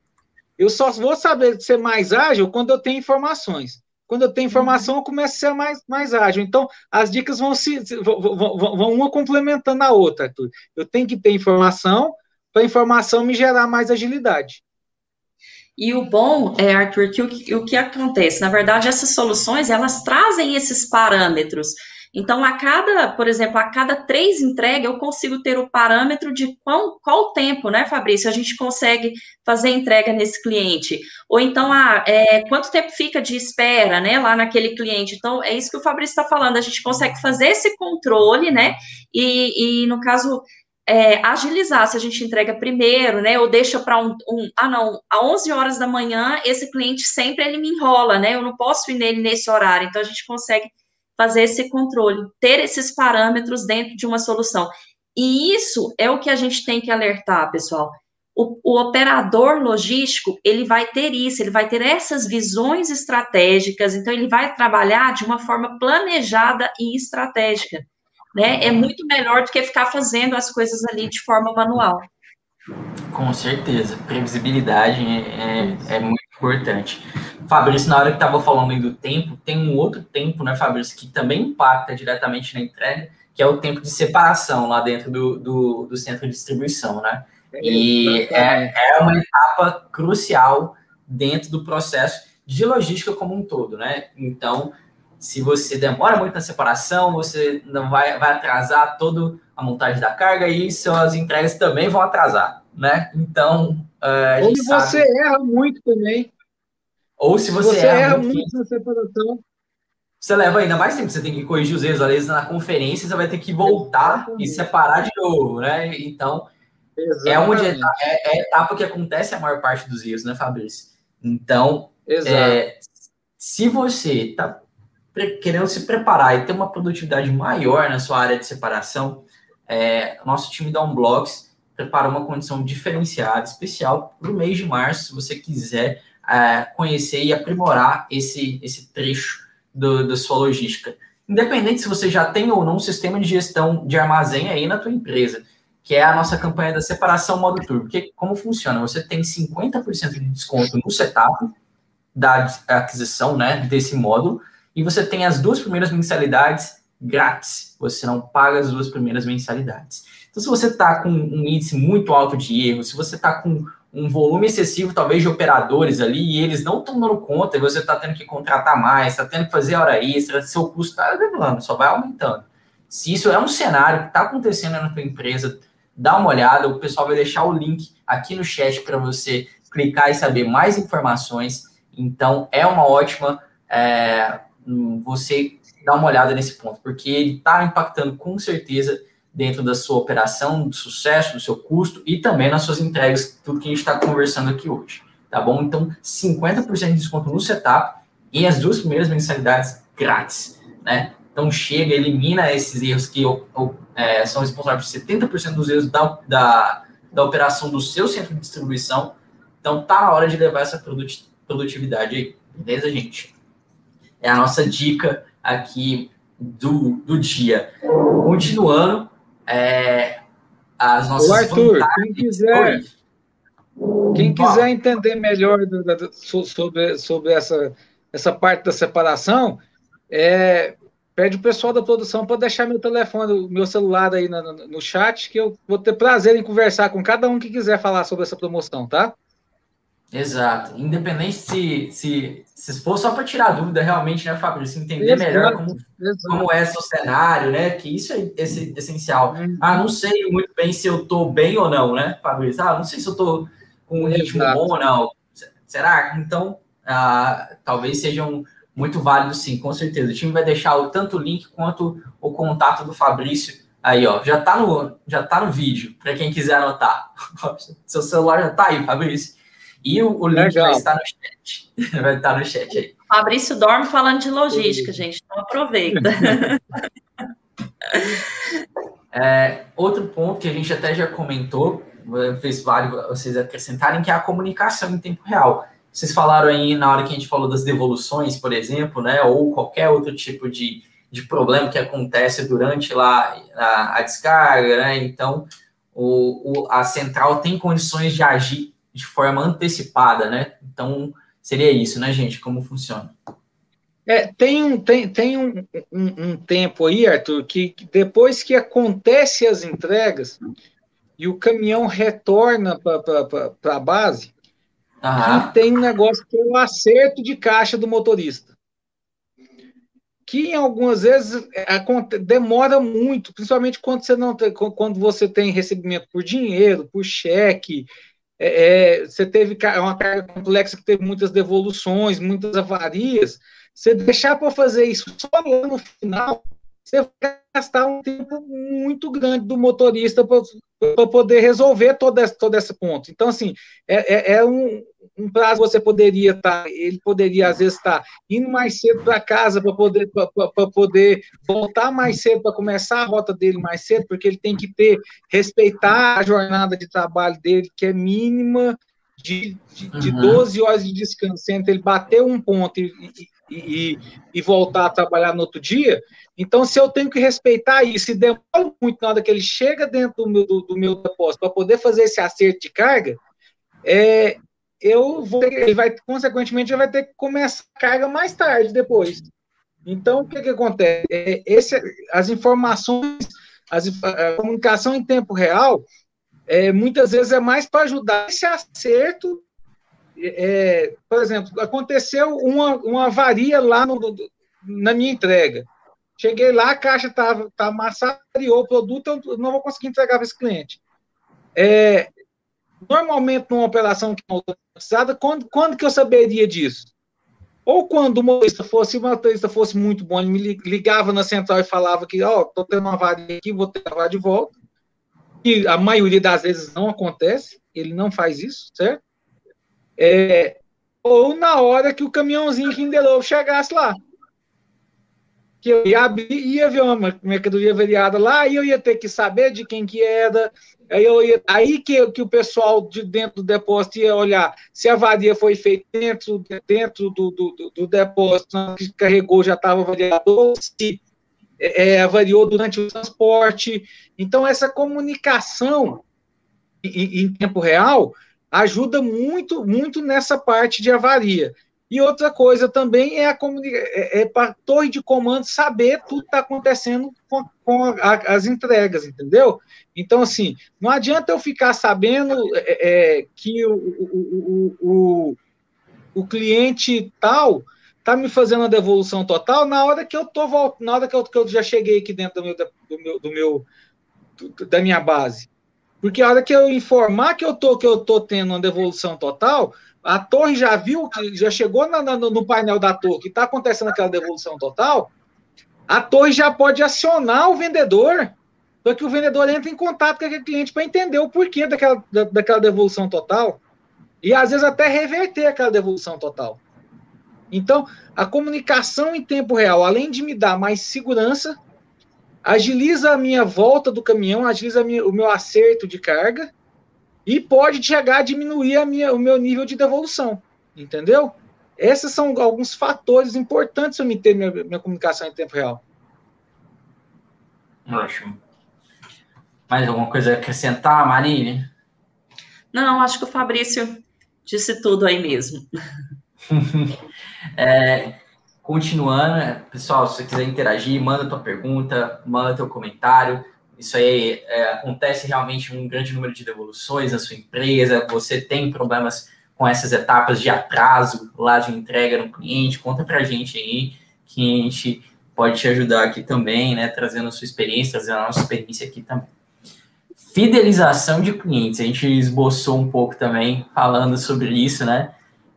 Eu só vou saber ser mais ágil quando eu tenho informações. Quando eu tenho informação, eu começo a ser mais, mais ágil. Então, as dicas vão se vão, vão, vão uma complementando a outra, Arthur. Eu tenho que ter informação para a informação me gerar mais agilidade. E o bom, é, Arthur, que o, o que acontece? Na verdade, essas soluções, elas trazem esses parâmetros. Então, a cada, por exemplo, a cada três entregas, eu consigo ter o parâmetro de qual, qual tempo, né, Fabrício, a gente consegue fazer entrega nesse cliente. Ou então, ah, é, quanto tempo fica de espera, né, lá naquele cliente. Então, é isso que o Fabrício está falando, a gente consegue fazer esse controle, né, e, e no caso, é, agilizar, se a gente entrega primeiro, né, ou deixa para um, um, ah, não, a 11 horas da manhã, esse cliente sempre ele me enrola, né, eu não posso ir nele nesse horário, então a gente consegue fazer esse controle, ter esses parâmetros dentro de uma solução. E isso é o que a gente tem que alertar, pessoal. O, o, operador logístico, ele vai ter isso, ele vai ter essas visões estratégicas, então ele vai trabalhar de uma forma planejada e estratégica, né? É muito melhor do que ficar fazendo as coisas ali de forma manual. Com certeza, previsibilidade é, é, é muito importante. Fabrício, na hora que estava falando aí do tempo, tem um outro tempo, né, Fabrício, que também impacta diretamente na entrega, que é o tempo de separação lá dentro do, do, do centro de distribuição, né? E é, é uma etapa crucial dentro do processo de logística como um todo, né? Então, se você demora muito na separação, você não vai, vai atrasar toda a montagem da carga e suas entregas também vão atrasar, né? Então, uh, Ou você sabe... erra muito também. Ou se você, você erra, erra muito, muito na separação. Você leva ainda mais tempo, você tem que corrigir os erros, às vezes na conferência você vai ter que voltar Exatamente. e separar de novo, né? Então, é onde é, é, é, a etapa que acontece a maior parte dos erros, né, Fabrício? Então, é, se você está querendo se preparar e ter uma produtividade maior na sua área de separação, é, nosso time da Unblocks preparou uma condição diferenciada, especial para o mês de março, se você quiser é, conhecer e aprimorar esse, esse trecho do, da sua logística. Independente se você já tem ou não um sistema de gestão de armazém aí na tua empresa, que é a nossa campanha da separação modo turbo. Porque como funciona? Você tem 50% de desconto no setup da aquisição né, desse módulo, e você tem as duas primeiras mensalidades grátis. Você não paga as duas primeiras mensalidades. Então, se você está com um índice muito alto de erro, se você está com um volume excessivo, talvez, de operadores ali, e eles não estão dando conta, e você está tendo que contratar mais, está tendo que fazer hora extra, seu custo está elevando, só vai aumentando. Se isso é um cenário que está acontecendo na tua empresa, dá uma olhada, o pessoal vai deixar o link aqui no chat para você clicar e saber mais informações. Então, é uma ótima é, você dar uma olhada nesse ponto, porque ele está impactando com certeza dentro da sua operação, do sucesso, do seu custo e também nas suas entregas, tudo que a gente está conversando aqui hoje, tá bom? Então, 50% de desconto no setup e as duas primeiras mensalidades grátis, né? Então, chega, elimina esses erros que é, são responsáveis por 70% dos erros da, da, da operação do seu centro de distribuição. Então, tá na hora de levar essa produtividade aí, beleza, gente? É a nossa dica aqui do, do dia. Continuando, é, as nossas Ô Arthur, quem quiser, quem quiser entender melhor do, do, sobre, sobre essa, essa parte da separação, é, pede o pessoal da produção para deixar meu telefone, meu celular aí no, no, no, chat, que eu vou ter prazer em conversar com cada um que quiser falar sobre essa promoção, tá? Exato. Independente se, se, se for só para tirar dúvida, realmente, né? Se entender exato, melhor como, como é o cenário, né? Que isso é esse, essencial. Uhum. Ah, não sei muito bem se eu tô bem ou não, né, Fábio? Ah, não sei se eu tô com um ritmo exato. bom ou não. Será? Então, ah, talvez sejam muito válidos, sim, com certeza. O time vai deixar o, tanto o link quanto o contato do Fabrício aí, ó. Já tá no, já tá no vídeo, para quem quiser anotar. Seu celular já tá aí, Fabrício. E o, o link vai estar no chat. vai estar no chat aí. Fabrício dorme falando de logística, gente, então aproveita. é, outro ponto que a gente até já comentou, fez vale vocês acrescentarem, que é a comunicação em tempo real. Vocês falaram aí na hora que a gente falou das devoluções, por exemplo, né, ou qualquer outro tipo de, de problema que acontece durante lá a, a descarga, né? Então, o, o, a central tem condições de agir de forma antecipada, né? Então, seria isso, né, gente? Como funciona? É, tem um, tem, tem um, um, um tempo aí, Arthur, que, que depois que acontece as entregas e o caminhão retorna para a base, tem um negócio que é o acerto de caixa do motorista. Que em algumas vezes é, demora muito, principalmente quando você não tem, quando você tem recebimento por dinheiro, por cheque, é, é, você teve uma carga complexa que teve muitas devoluções, muitas avarias. Você deixar para fazer isso só lá no final, você vai gastar um tempo muito grande do motorista para poder resolver todo esse, todo esse ponto. Então, assim, é, é, é um, um, prazo que você poderia estar, tá, ele poderia, às vezes, estar tá indo mais cedo para casa para poder, poder voltar mais cedo, para começar a rota dele mais cedo, porque ele tem que ter, respeitar a jornada de trabalho dele, que é mínima de, de, de uhum. 12 horas de descanso, entre ele bater um ponto e, e, e, voltar a trabalhar no outro dia. Então, se eu tenho que respeitar isso, e demora muito na hora que ele chega dentro do meu, do, do meu depósito para poder fazer esse acerto de carga, é, eu vou, ele vai, consequentemente, ele vai ter que começar a carga mais tarde depois. Então, o que, que acontece? É, esse, as informações, as, a comunicação em tempo real, é, muitas vezes é mais para ajudar esse acerto é, por exemplo, aconteceu uma, uma avaria lá no, na minha entrega. Cheguei lá, a caixa estava tá amassada, o produto, eu não vou conseguir entregar para esse cliente. É, normalmente, numa operação que não automatizada, quando, quando que eu saberia disso? Ou quando o motorista fosse, se o motorista fosse muito bom, ele me ligava na central e falava que, ó, oh, estou tendo uma avaria aqui, vou levar de volta. E a maioria das vezes não acontece, ele não faz isso, certo? É, ou na hora que o caminhãozinho Kinderlow chegasse lá. Que eu ia abrir, ia ver uma mercadoria variada lá, e eu ia ter que saber de quem que era, aí, eu ia, aí que, que o pessoal de dentro do depósito ia olhar se a varia foi feita dentro, dentro do, do, do depósito, que carregou já estava variado, se é, é, avariou durante o transporte. Então, essa comunicação em, em tempo real ajuda muito, muito nessa parte de avaria. E outra coisa também é a é, é para a torre de comando saber tudo que está acontecendo com, com a, as entregas, entendeu? Então, assim, não adianta eu ficar sabendo é, é, que o, o, o, o, cliente tal está me fazendo a devolução total na hora que eu tô na hora que eu, que eu já cheguei aqui dentro do meu, do meu, do meu da minha base. Porque a hora que eu informar que eu tô, que eu tô tendo uma devolução total, a torre já viu, já chegou na, na, no painel da torre que está acontecendo aquela devolução total, a torre já pode acionar o vendedor para que o vendedor entre em contato com aquele cliente para entender o porquê daquela, da, daquela devolução total e às vezes até reverter aquela devolução total. Então, a comunicação em tempo real, além de me dar mais segurança, agiliza a minha volta do caminhão, agiliza minha, o meu acerto de carga e pode chegar a diminuir a minha, o meu nível de devolução, entendeu? Esses são alguns fatores importantes para me ter minha, minha comunicação em tempo real. Ótimo. Mais alguma coisa a acrescentar, Marine? Não, acho que o Fabrício disse tudo aí mesmo. é, Continuando, né, pessoal, se você quiser interagir, manda tua pergunta, manda teu comentário. Isso aí é, acontece realmente um grande número de devoluções na sua empresa. Você tem problemas com essas etapas de atraso lá de entrega no cliente? Conta para a gente aí que a gente pode te ajudar aqui também, né? Trazendo a sua experiência, trazendo a nossa experiência aqui também. Fidelização de clientes, a gente esboçou um pouco também falando sobre isso, né?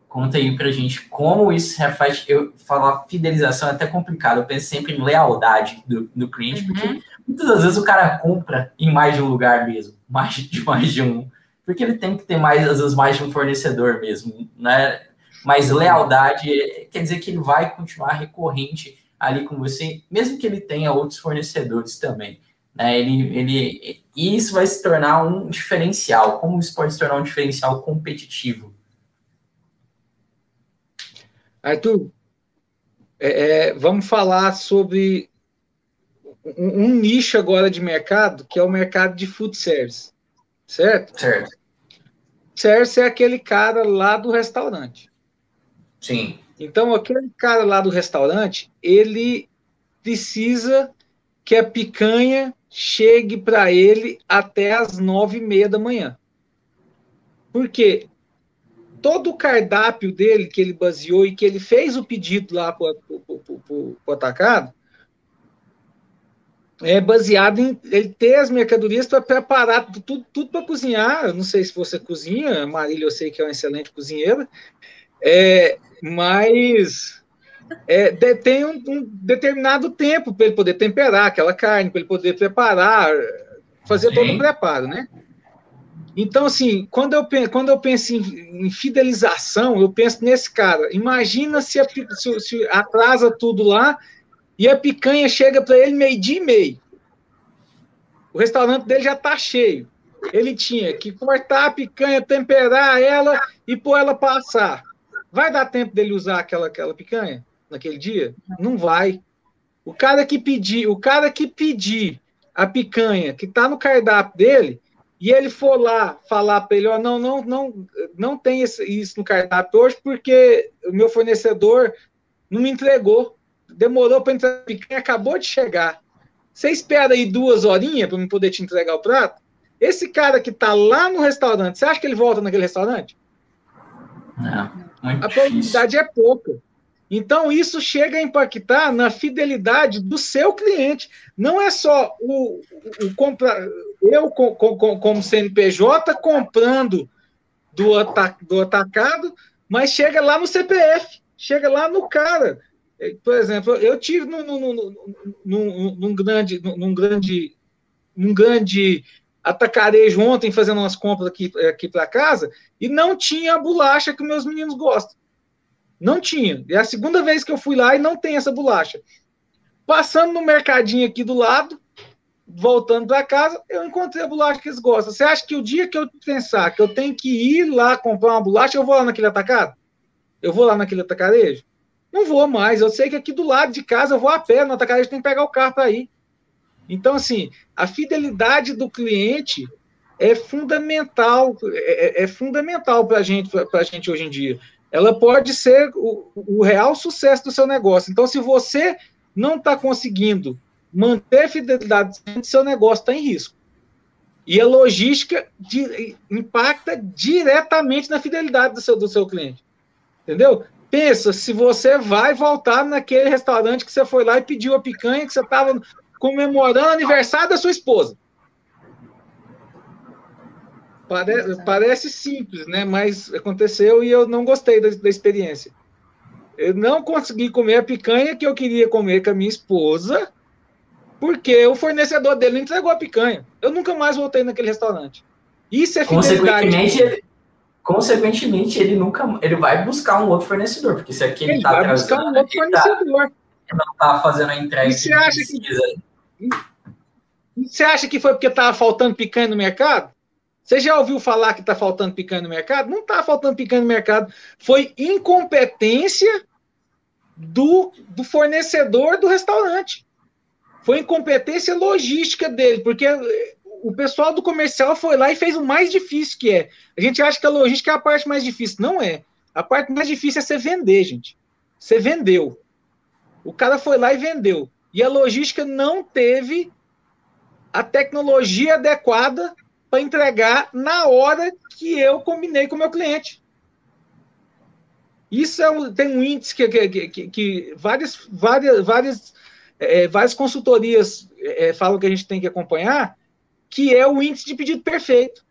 Conta aí pra gente como isso reflete. Eu falar fidelização é até complicado. Eu penso sempre em lealdade do, do cliente, uhum. porque muitas das vezes o cara compra em mais de um lugar mesmo, mais de mais de um. porque ele tem que ter mais, às vezes, mais de um fornecedor mesmo, né? Mas lealdade quer dizer que ele vai continuar recorrente ali com você, mesmo que ele tenha outros fornecedores também. Né? Ele, ele, e isso vai se tornar um diferencial. Como isso pode se tornar um diferencial competitivo? Arthur, é, é, vamos falar sobre um, um, nicho agora de mercado, que é o mercado de food service, certo? Certo. Service é aquele cara lá do restaurante. Sim. Então, aquele cara lá do restaurante, ele precisa que a picanha chegue para ele até as nove e meia da manhã. Por quê? Todo o cardápio dele que ele baseou e que ele fez o pedido lá para o atacado é baseado em ele ter as mercadorias para preparar tudo, tudo para cozinhar. Eu não sei se você cozinha, Marília, eu sei que é uma excelente cozinheira, é, mas é, tem um, um, determinado tempo para ele poder temperar aquela carne, para ele poder preparar, fazer Sim. todo o preparo, né? Então, assim, quando eu, quando eu penso em, em fidelização, eu penso nesse cara. Imagina se, a, se, se atrasa tudo lá e a picanha chega para ele meio-dia e meio. O restaurante dele já está cheio. Ele tinha que cortar a picanha, temperar ela e pôr ela passar. Vai dar tempo dele usar aquela, aquela picanha naquele dia? Não vai. O cara que pedir, o cara que pedir a picanha que está no cardápio dele, e ele for lá falar para ele, ó, não, não, não, não tem isso no cardápio hoje porque o meu fornecedor não me entregou, demorou para entrar picanha, acabou de chegar. Você espera aí duas horinhas para me poder te entregar o prato? Esse cara que está lá no restaurante, você acha que ele volta naquele restaurante? Não, a probabilidade é pouca. Então, isso chega a impactar na fidelidade do seu cliente. Não é só o, o, compra, eu, com, com, como CNPJ, comprando do, do atacado, mas chega lá no CPF, chega lá no cara. É, por exemplo, eu tive num, num, num, num grande, num grande, num grande atacarejo ontem fazendo umas compras aqui, aqui para casa e não tinha a bolacha que meus meninos gostam. Não tinha. É a segunda vez que eu fui lá e não tem essa bolacha. Passando no mercadinho aqui do lado, voltando para casa, eu encontrei a bolacha que eles gostam. Você acha que o dia que eu pensar que eu tenho que ir lá comprar uma bolacha, eu vou lá naquele atacado? Eu vou lá naquele atacarejo? Não vou mais. Eu sei que aqui do lado de casa eu vou a pé, no atacarejo tem que pegar o carro para ir. Então, assim, a fidelidade do cliente é fundamental, é, é, é fundamental para gente, a gente hoje em dia ela pode ser o, o real sucesso do seu negócio. Então, se você não está conseguindo manter fidelidade, seu negócio está em risco. E a logística de, impacta diretamente na fidelidade do seu, do seu cliente. Entendeu? Pensa se você vai voltar naquele restaurante que você foi lá e pediu a picanha que você estava comemorando o aniversário da sua esposa. Pare, parece simples, né? Mas aconteceu e eu não gostei da, da, experiência. Eu não consegui comer a picanha que eu queria comer com a minha esposa, porque o fornecedor dele não entregou a picanha. Eu nunca mais voltei naquele restaurante. Isso é Consequentemente, ele, consequentemente, ele nunca ele vai buscar um outro fornecedor, porque se aquele ele tá vai buscar um outro tá fornecedor. Tá, não tá fazendo a entrega. E você acha que, você acha que foi porque estava faltando picanha no mercado? Você já ouviu falar que está faltando picanha no mercado? Não está faltando picanha no mercado. Foi incompetência do, do fornecedor do restaurante. Foi incompetência logística dele, porque o pessoal do comercial foi lá e fez o mais difícil que é. A gente acha que a logística é a parte mais difícil. Não é. A parte mais difícil é você vender, gente. Você vendeu. O cara foi lá e vendeu. E a logística não teve a tecnologia adequada para entregar na hora que eu combinei com o meu cliente. Isso é um, tem um índice que, que, que, que várias, várias, várias, é, várias consultorias é, falam que a gente tem que acompanhar, que é o índice de pedido perfeito.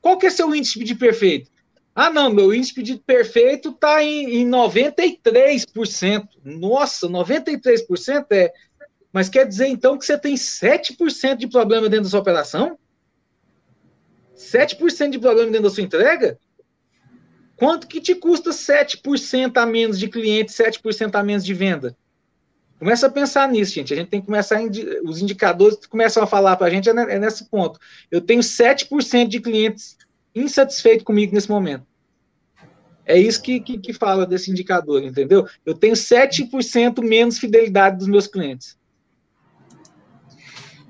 Qual que é seu índice de pedido perfeito? Ah, não, meu índice de pedido perfeito está em, em 93%. Nossa, 93% é. Mas quer dizer então que você tem 7% de problema dentro da sua operação? 7% de problema dentro da sua entrega, quanto que te custa 7% a menos de cliente, 7% a menos de venda? Começa a pensar nisso, gente. A gente tem que começar, os indicadores começam a falar para a gente é, é nesse ponto. Eu tenho 7% de clientes insatisfeitos comigo nesse momento. É isso que, que, que, fala desse indicador, entendeu? Eu tenho 7% menos fidelidade dos meus clientes.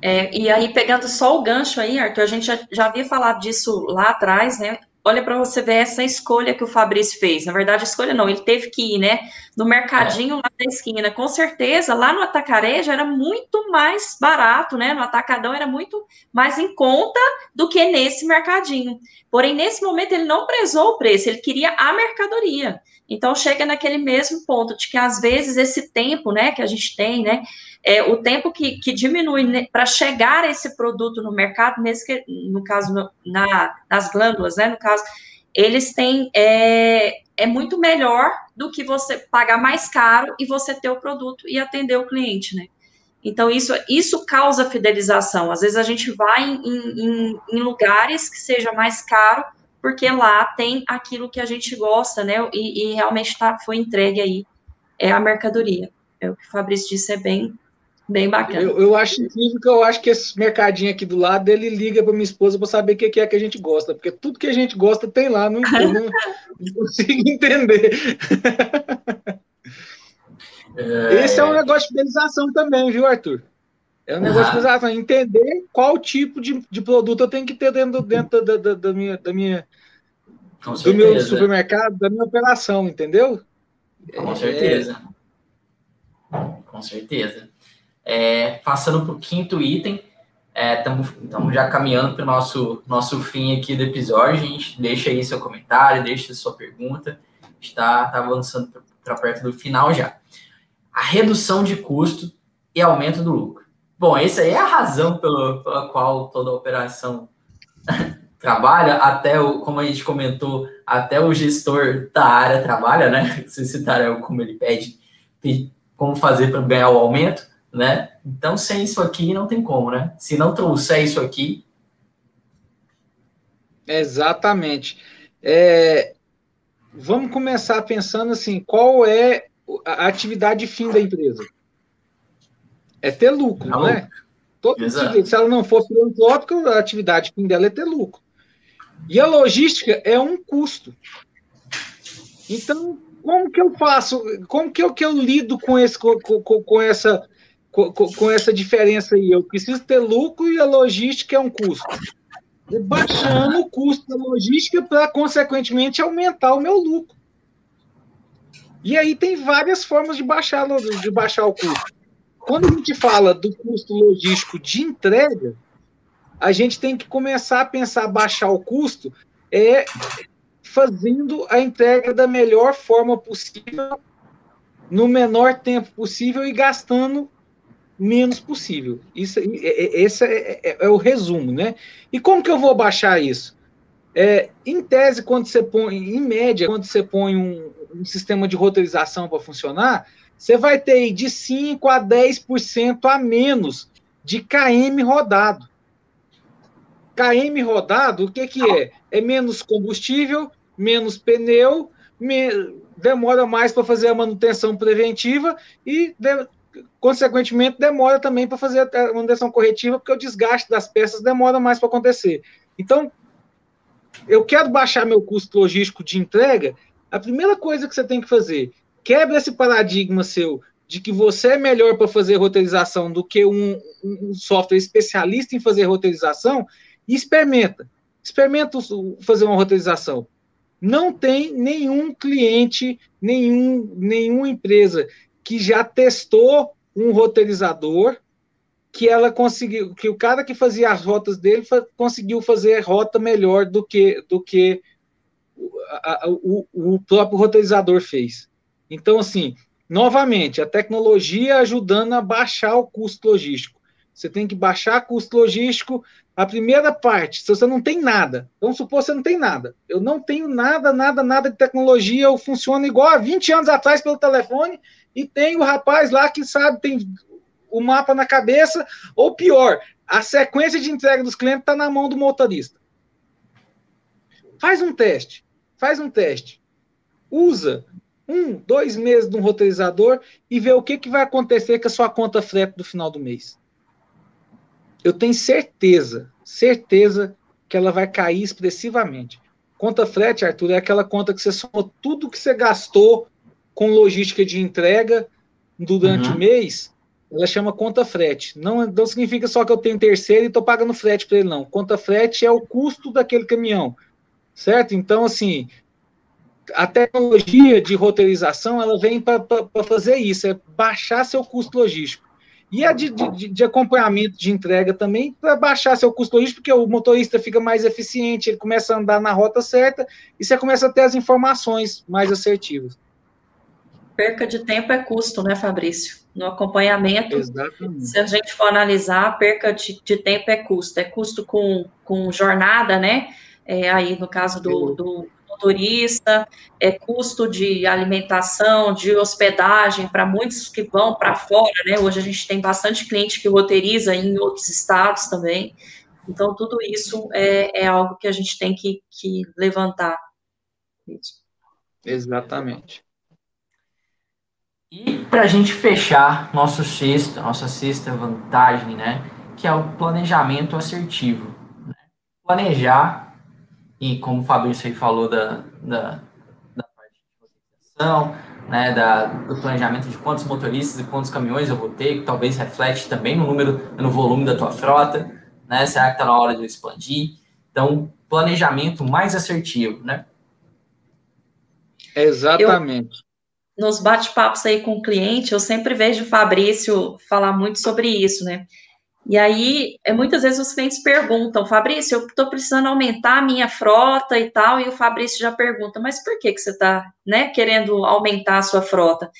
É, e aí, pegando só o gancho aí, Arthur, a gente já, já havia falado disso lá atrás, né? Olha para você ver essa escolha que o Fabrício fez. Na verdade, escolha não, ele teve que ir, né? No mercadinho é. lá da esquina. Com certeza, lá no Atacarejo era muito mais barato, né? No Atacadão era muito mais em conta do que nesse mercadinho. Porém, nesse momento, ele não prezou o preço, ele queria a mercadoria. Então, chega naquele mesmo ponto de que, às vezes, esse tempo, né, que a gente tem, né? É, o tempo que, que diminui né, para chegar esse produto no mercado, mesmo que, no caso, no, na, nas glândulas, né, no caso, eles têm, é, é muito melhor do que você pagar mais caro e você ter o produto e atender o cliente, né? Então, isso, isso causa fidelização. Às vezes a gente vai em, em, em lugares que seja mais caro, porque lá tem aquilo que a gente gosta, né? E, e realmente tá, foi entregue aí é a mercadoria. É o que o Fabrício disse, é bem, Bem bacana. Eu, eu acho incrível que eu acho que esse mercadinho aqui do lado, ele liga para minha esposa para saber o que é que a gente gosta, porque tudo que a gente gosta tem lá, não, não, não consigo entender. É... Esse é um negócio de fidelização também, viu, Arthur? É um negócio de fidelização, entender qual tipo de, de produto eu tenho que ter dentro, dentro da, da, da minha, da minha do meu supermercado, da minha operação, entendeu? Com certeza. É... Com certeza. É, passando para o quinto item, estamos é, já caminhando para o nosso, nosso fim aqui do episódio. A gente deixa aí seu comentário, deixa sua pergunta. Está tá avançando para perto do final já. A redução de custo e aumento do lucro. Bom, essa aí é a razão pela, pela qual toda a operação trabalha, até o, como a gente comentou, até o gestor da área trabalha, né? Citar como ele pede, como fazer para ganhar o aumento né? Então, sem isso aqui não tem como, né? Se não trouxer isso aqui. Exatamente. É, vamos começar pensando assim: qual é a atividade fim da empresa? É ter lucro, não, é? Todo se ela não for filantrópica, a atividade fim dela é ter lucro. E a logística é um custo. Então, como que eu faço? Como que eu, que eu lido com, esse, com, com, com essa com, com, essa diferença aí. Eu preciso ter lucro e a logística é um custo. E baixando o custo da logística para, consequentemente, aumentar o meu lucro. E aí tem várias formas de baixar, de baixar o custo. Quando a gente fala do custo logístico de entrega, a gente tem que começar a pensar baixar o custo é fazendo a entrega da melhor forma possível, no menor tempo possível e gastando menos possível. Isso, esse é, é, é, o resumo, né? E como que eu vou baixar isso? É, em tese, quando você põe, em média, quando você põe um, um sistema de roteirização para funcionar, você vai ter de 5 a 10% a menos de KM rodado. KM rodado, o que, que é? É menos combustível, menos pneu, me, demora mais para fazer a manutenção preventiva e de, consequentemente, demora também para fazer a manutenção corretiva, porque o desgaste das peças demora mais para acontecer. Então, eu quero baixar meu custo logístico de entrega, a primeira coisa que você tem que fazer, quebra esse paradigma seu de que você é melhor para fazer roteirização do que um, um, software especialista em fazer roteirização e experimenta. Experimenta fazer uma roteirização. Não tem nenhum cliente, nenhum, nenhuma empresa que já testou um roteirizador que ela conseguiu, que o cara que fazia as rotas dele fa conseguiu fazer rota melhor do que do que a, a, o, o próprio roteirizador fez. Então, assim, novamente, a tecnologia ajudando a baixar o custo logístico. Você tem que baixar o custo logístico. A primeira parte, se você não tem nada, vamos supor que você não tem nada. Eu não tenho nada, nada, nada de tecnologia, eu funciono igual há 20 anos atrás pelo telefone e tem o rapaz lá que sabe, tem o mapa na cabeça, ou pior, a sequência de entrega dos clientes está na mão do motorista. Faz um teste. Faz um teste. Usa um, dois meses de um roteirizador e vê o que, que vai acontecer com a sua conta frete do final do mês. Eu tenho certeza, certeza que ela vai cair expressivamente. Conta frete, Arthur, é aquela conta que você soma tudo que você gastou com logística de entrega durante uhum. o mês, ela chama conta frete. Não, não significa só que eu tenho terceiro e estou pagando frete para ele, não. Conta frete é o custo daquele caminhão, certo? Então, assim, a tecnologia de roteirização ela vem para fazer isso, é baixar seu custo logístico. E a de, de, de acompanhamento de entrega também, para baixar seu custo logístico, porque o motorista fica mais eficiente, ele começa a andar na rota certa e você começa a ter as informações mais assertivas. Perca de tempo é custo, né, Fabrício? No acompanhamento, Exatamente. se a gente for analisar, perca de, de tempo é custo. É custo com, com jornada, né? É, aí no caso do, do motorista, é custo de alimentação, de hospedagem para muitos que vão para fora, né? Hoje a gente tem bastante cliente que roteiriza em outros estados também. Então, tudo isso é, é algo que a gente tem que, que levantar. Exatamente. E para a gente fechar nosso sexto, nossa sexta vantagem, né? Que é o planejamento assertivo. Né? Planejar e como o Fabrício aí falou da, da, da parte de organização, né, da, do planejamento de quantos motoristas e quantos caminhões eu vou ter, que talvez reflete também no número, no volume da tua frota, né, será que está na hora de eu expandir? Então, planejamento mais assertivo, né? Exatamente. Eu, nos bate-papos aí com o cliente, eu sempre vejo o Fabrício falar muito sobre isso, né? E aí, é, muitas vezes os clientes perguntam, Fabrício, eu estou precisando aumentar a minha frota e tal, e o Fabrício já pergunta, mas por que, que você está né, querendo aumentar a sua frota?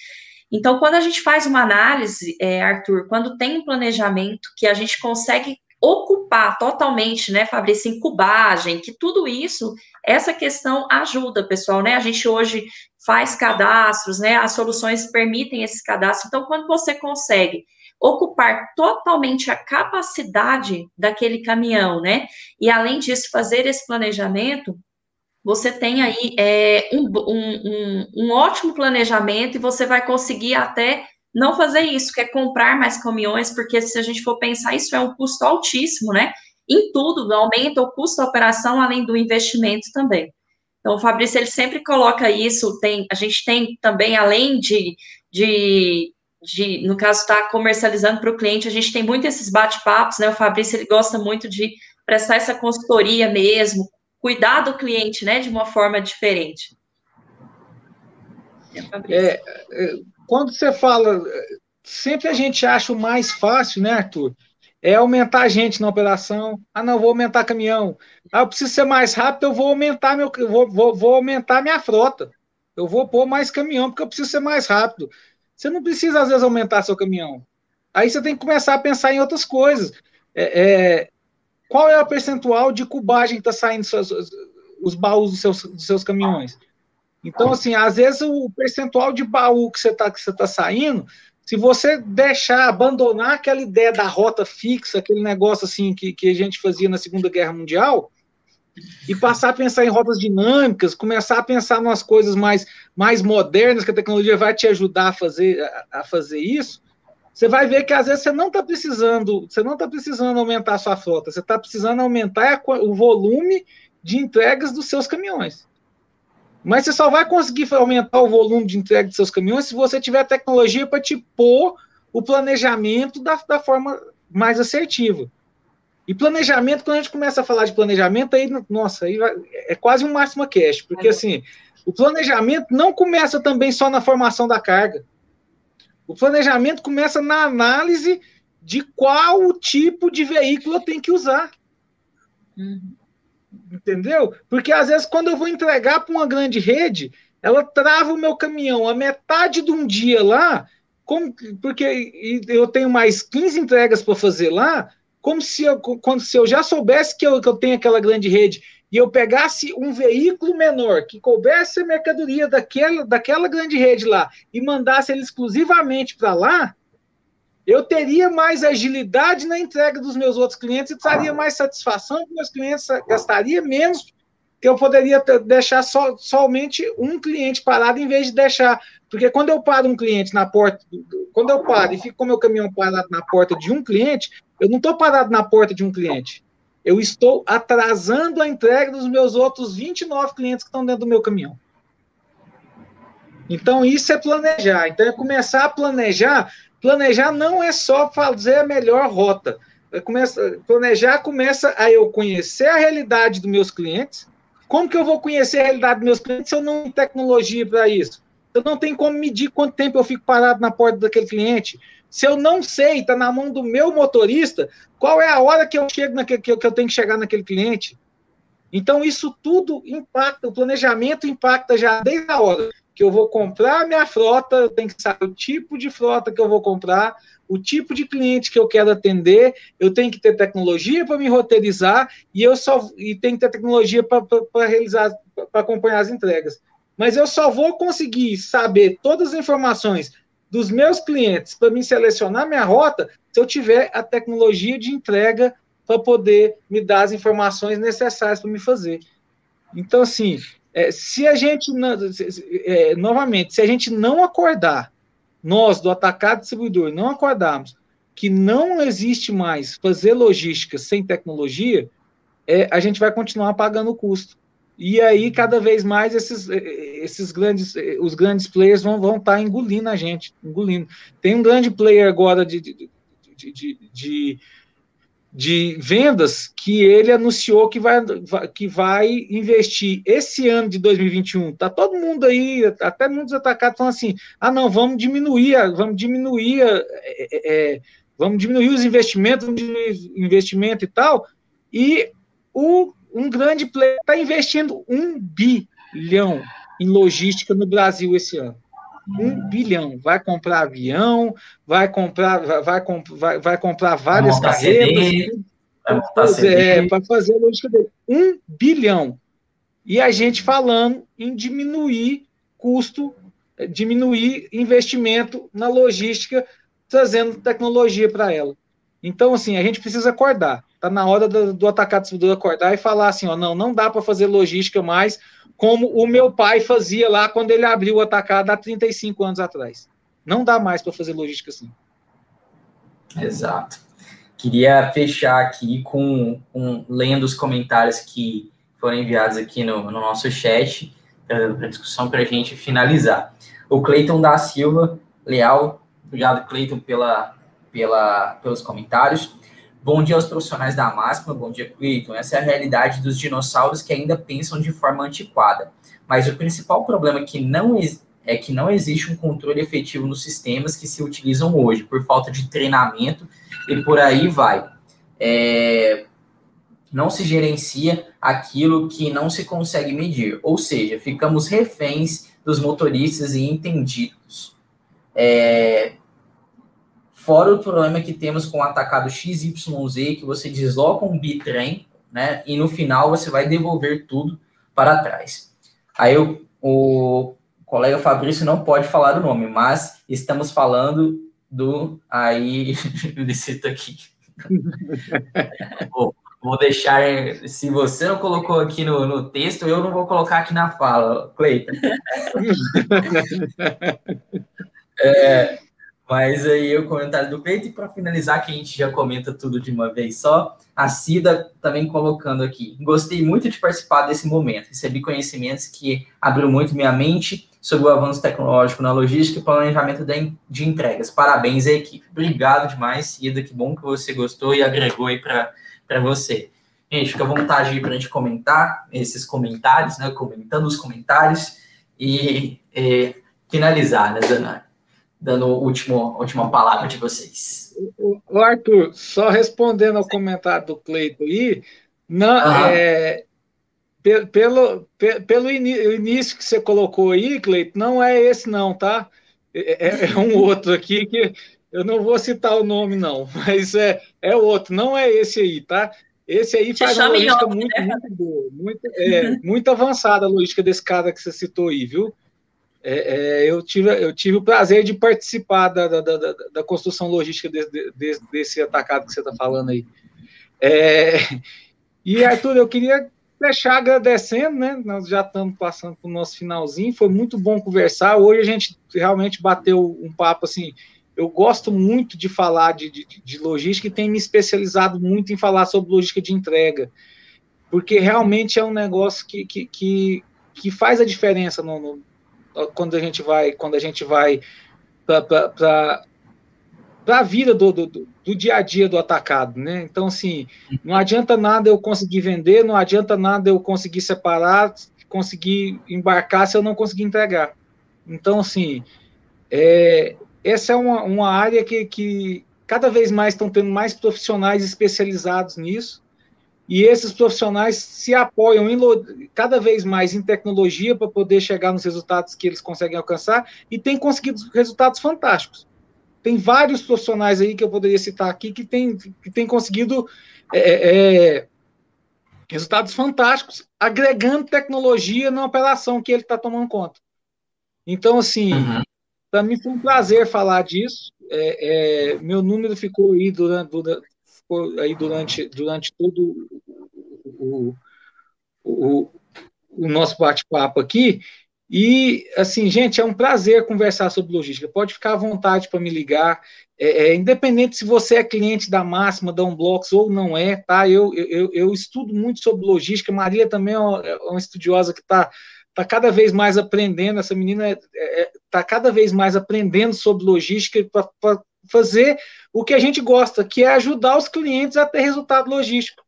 Então, quando a gente faz uma análise, é, Arthur, quando tem um planejamento que a gente consegue ocupar totalmente, né, Fabrício, incubagem, que tudo isso, essa questão ajuda, pessoal, né? A gente hoje faz cadastros, né? As soluções permitem esse cadastro. Então, quando você consegue ocupar totalmente a capacidade daquele caminhão, né? E além disso, fazer esse planejamento, você tem aí é, um, um, um, um ótimo planejamento e você vai conseguir até não fazer isso, que é comprar mais caminhões, porque se a gente for pensar, isso é um custo altíssimo, né? Em tudo, aumenta o custo da operação, além do investimento também. Então, o Fabrício, ele sempre coloca isso, tem, a gente tem também, além de, de de, no caso, estar tá comercializando para o cliente, a gente tem muito esses bate-papos, né? O Fabrício ele gosta muito de prestar essa consultoria mesmo, cuidar do cliente, né, de uma forma diferente. É, é, quando você fala, sempre a gente acha o mais fácil, né, Arthur? É aumentar a gente na operação. Ah, não, vou aumentar caminhão. Ah, eu preciso ser mais rápido, eu vou aumentar meu, vou, vou, vou aumentar minha frota. Eu vou pôr mais caminhão porque eu preciso ser mais rápido. Você não precisa, às vezes, aumentar seu caminhão. Aí você tem que começar a pensar em outras coisas. É, é, qual é o percentual de cubagem que está saindo seus, os baús dos seus, dos seus caminhões? Então, assim, às vezes o percentual de baú que você está tá saindo, se você deixar, abandonar aquela ideia da rota fixa, aquele negócio assim que, que a gente fazia na Segunda Guerra Mundial, e passar a pensar em rotas dinâmicas, começar a pensar nas coisas mais, mais modernas que a tecnologia vai te ajudar a fazer, a, a fazer isso, você vai ver que às vezes você não está precisando, você não está precisando aumentar a sua frota, você está precisando aumentar o volume de entregas dos seus caminhões. Mas você só vai conseguir aumentar o volume de entrega dos seus caminhões se você tiver tecnologia para te pôr o planejamento da, da forma mais assertiva. E planejamento, quando a gente começa a falar de planejamento, aí, nossa, aí é quase um máximo cash, porque assim, o planejamento não começa também só na formação da carga. O planejamento começa na análise de qual o tipo de veículo eu tenho que usar. Uhum. Entendeu? Porque às vezes, quando eu vou entregar para uma grande rede, ela trava o meu caminhão a metade de um dia lá, como, porque eu tenho mais 15 entregas para fazer lá, como se eu, quando, se eu já soubesse que eu, que eu tenho aquela grande rede e eu pegasse um veículo menor que coubesse a mercadoria daquela, daquela grande rede lá e mandasse ele exclusivamente para lá, eu teria mais agilidade na entrega dos meus outros clientes e traria mais satisfação para meus clientes, gastaria menos que eu poderia deixar só, somente um cliente parado em vez de deixar. Porque quando eu paro um cliente na porta, quando eu paro e fico com meu caminhão parado na porta de um cliente, eu não estou parado na porta de um cliente. Eu estou atrasando a entrega dos meus outros 29 clientes que estão dentro do meu caminhão. Então, isso é planejar. Então, é começar a planejar. Planejar não é só fazer a melhor rota. É planejar começa a eu conhecer a realidade dos meus clientes, como que eu vou conhecer a realidade dos meus clientes se eu não tenho tecnologia para isso? Eu não tenho como medir quanto tempo eu fico parado na porta daquele cliente. Se eu não sei, está na mão do meu motorista, qual é a hora que eu chego naquele, que eu tenho que chegar naquele cliente? Então, isso tudo impacta, o planejamento impacta já desde a hora que eu vou comprar minha frota, eu tenho que saber o tipo de frota que eu vou comprar, o tipo de cliente que eu quero atender, eu tenho que ter tecnologia para me roteirizar e eu só e tem que ter tecnologia para realizar, para acompanhar as entregas. Mas eu só vou conseguir saber todas as informações dos meus clientes para me selecionar minha rota se eu tiver a tecnologia de entrega para poder me dar as informações necessárias para me fazer. Então, assim, é, se a gente, é, novamente, se a gente não acordar nós do atacado distribuidor não acordarmos que não existe mais fazer logística sem tecnologia, é, a gente vai continuar pagando o custo. E aí, cada vez mais, esses, esses grandes, os grandes players vão, vão estar tá engolindo a gente, engolindo. Tem um grande player agora de, de, de, de de vendas que ele anunciou que vai, que vai investir esse ano de 2021. Tá todo mundo aí, até muitos atacados falando assim: ah, não, vamos diminuir, vamos diminuir, é, é, vamos diminuir os investimentos, vamos diminuir investimento e tal. E o, um grande player está investindo um bilhão em logística no Brasil esse ano um bilhão. Vai comprar avião, vai comprar, vai, vai, vai comprar várias carreiras. É, para fazer a logística dele. Um bilhão. E a gente falando em diminuir custo, diminuir investimento na logística, trazendo tecnologia para ela. Então, assim, a gente precisa acordar. Está na hora do, do atacado distribuidor acordar e falar assim: ó, não, não dá para fazer logística mais como o meu pai fazia lá quando ele abriu o atacado há 35 anos atrás. Não dá mais para fazer logística assim. Exato. Queria fechar aqui com, com lendo os comentários que foram enviados aqui no, no nosso chat para discussão para a gente finalizar. O Cleiton da Silva, leal, obrigado Cleiton pela, pela, pelos comentários. Bom dia aos profissionais da máxima, bom dia, Cleiton. Essa é a realidade dos dinossauros que ainda pensam de forma antiquada. Mas o principal problema é que não é que não existe um controle efetivo nos sistemas que se utilizam hoje, por falta de treinamento e por aí vai. É, não se gerencia aquilo que não se consegue medir, ou seja, ficamos reféns dos motoristas e entendidos. É, Fora o problema que temos com o atacado XYZ, que você desloca um bitrem, né? E no final você vai devolver tudo para trás. Aí o, o colega Fabrício não pode falar o nome, mas estamos falando do. Aí, licito aqui. vou, vou deixar. Se você não colocou aqui no, no texto, eu não vou colocar aqui na fala, Cleiton. é, mas aí o comentário do Peito, e para finalizar, que a gente já comenta tudo de uma vez só, a Cida também colocando aqui. Gostei muito de participar desse momento. Recebi conhecimentos que abriu muito minha mente sobre o avanço tecnológico na logística e planejamento de entregas. Parabéns à equipe. Obrigado demais, Cida. Que bom que você gostou e agregou aí para você. Gente, fica à vontade aí para a gente comentar esses comentários, né? Comentando os comentários e, e finalizar, né, Zanari? Dando a última, última palavra de vocês. O, Arthur, só respondendo ao comentário do Cleito aí, não, é, pelo, pelo início que você colocou aí, Cleito, não é esse não, tá? É, é, é, um outro aqui que eu não vou citar o nome não, mas é, é outro, não é esse aí, tá? Esse aí faz uma logística muito, né? muito boa, muito, é, muito avançada a logística desse cara que você citou aí, viu? É, é, eu, tive, eu tive o prazer de participar da, da, da, da construção logística de, de, desse atacado que você está falando aí. É, e, Arthur, eu queria fechar agradecendo, né? Nós já estamos passando para o nosso finalzinho. Foi muito bom conversar. Hoje a gente realmente bateu um papo assim. Eu gosto muito de falar de, de, de logística e tenho me especializado muito em falar sobre logística de entrega, porque realmente é um negócio que, que, que, que faz a diferença no, no, quando a gente vai quando a gente vai para a vida do, do, do, dia a dia do atacado, né? Então, assim, não adianta nada eu conseguir vender, não adianta nada eu conseguir separar, conseguir embarcar se eu não conseguir entregar. Então, assim, é, essa é uma, uma área que, que cada vez mais estão tendo mais profissionais especializados nisso, e esses profissionais se apoiam em, cada vez mais em tecnologia para poder chegar nos resultados que eles conseguem alcançar e têm conseguido resultados fantásticos. Tem vários profissionais aí que eu poderia citar aqui que têm que tem conseguido é, é, é, resultados fantásticos, agregando tecnologia na operação que ele está tomando conta. Então, assim, uhum. para mim foi um prazer falar disso. É, é, meu número ficou aí durante, durante aí durante, durante todo o, o, o nosso bate-papo aqui. E, assim, gente, é um prazer conversar sobre logística. Pode ficar à vontade para me ligar. É, é, independente se você é cliente da Máxima, da Unblocks ou não é, tá? Eu, eu, eu estudo muito sobre logística. Maria também é uma, é uma estudiosa que está tá cada vez mais aprendendo. Essa menina está é, é tá cada vez mais aprendendo sobre logística para fazer o que a gente gosta, que é ajudar os clientes a ter resultado logístico.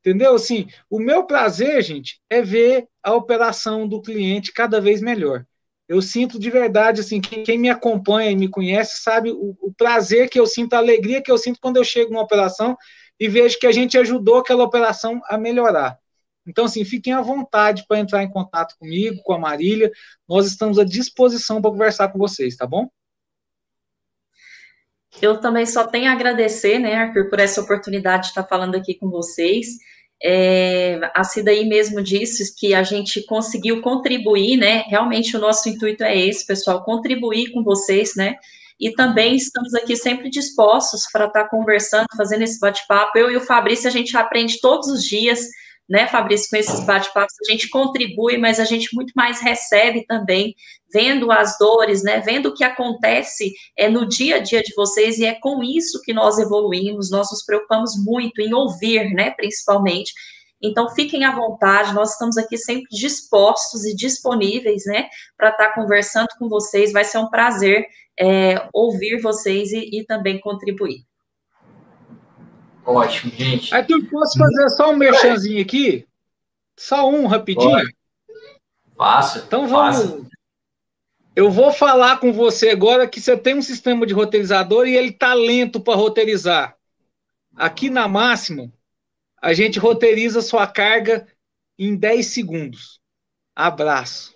Entendeu? Assim, o meu prazer, gente, é ver a operação do cliente cada vez melhor. Eu sinto de verdade, assim, quem, quem me acompanha e me conhece sabe o, o, prazer que eu sinto, a alegria que eu sinto quando eu chego numa operação e vejo que a gente ajudou aquela operação a melhorar. Então, assim, fiquem à vontade para entrar em contato comigo, com a Marília. Nós estamos à disposição para conversar com vocês, tá bom? Eu também só tenho a agradecer, né, Arthur, por essa oportunidade de estar falando aqui com vocês. É, a Cida aí mesmo disse que a gente conseguiu contribuir, né? Realmente o nosso intuito é esse, pessoal, contribuir com vocês, né? E também estamos aqui sempre dispostos para estar conversando, fazendo esse bate-papo. Eu e o Fabrício, a gente aprende todos os dias né, Fabrício, com esses bate-papos, a gente contribui, mas a gente muito mais recebe também, vendo as dores, né, vendo o que acontece é, no dia a dia de vocês, e é com isso que nós evoluímos, nós nos preocupamos muito em ouvir, né, principalmente. Então, fiquem à vontade, nós estamos aqui sempre dispostos e disponíveis, né, para estar tá conversando com vocês, vai ser um prazer é, ouvir vocês e, e também contribuir. Ótimo, gente. Aí tu posso fazer só um merchanzinho aqui? Só um rapidinho? Faço. Então vamos. Eu vou falar com você agora que você tem um sistema de roteirizador e ele tá lento para roteirizar. Aqui na máxima, a gente roteiriza sua carga em 10 segundos. Abraço.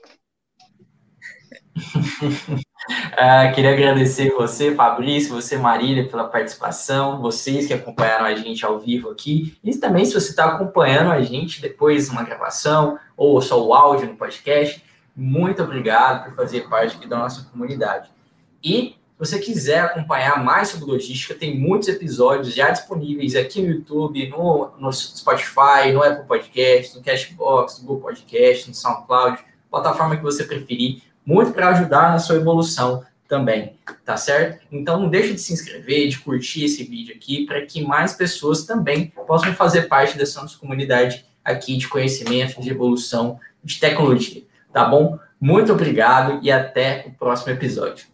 Uh, queria agradecer você, Fabrício, você, Marília, pela participação, vocês que acompanharam a gente ao vivo aqui, e também se você está acompanhando a gente depois uma gravação ou só o áudio no podcast, muito obrigado por fazer parte aqui da nossa comunidade. E se você quiser acompanhar mais sobre logística, tem muitos episódios já disponíveis aqui no YouTube, no, no Spotify, no Apple Podcast, no Cashbox, no Google Podcast, no SoundCloud, plataforma que você preferir muito para ajudar na sua evolução também, tá certo? Então não deixe de se inscrever, de curtir esse vídeo aqui, para que mais pessoas também possam fazer parte dessa nossa comunidade aqui de conhecimento, de evolução, de tecnologia, tá bom? Muito obrigado e até o próximo episódio.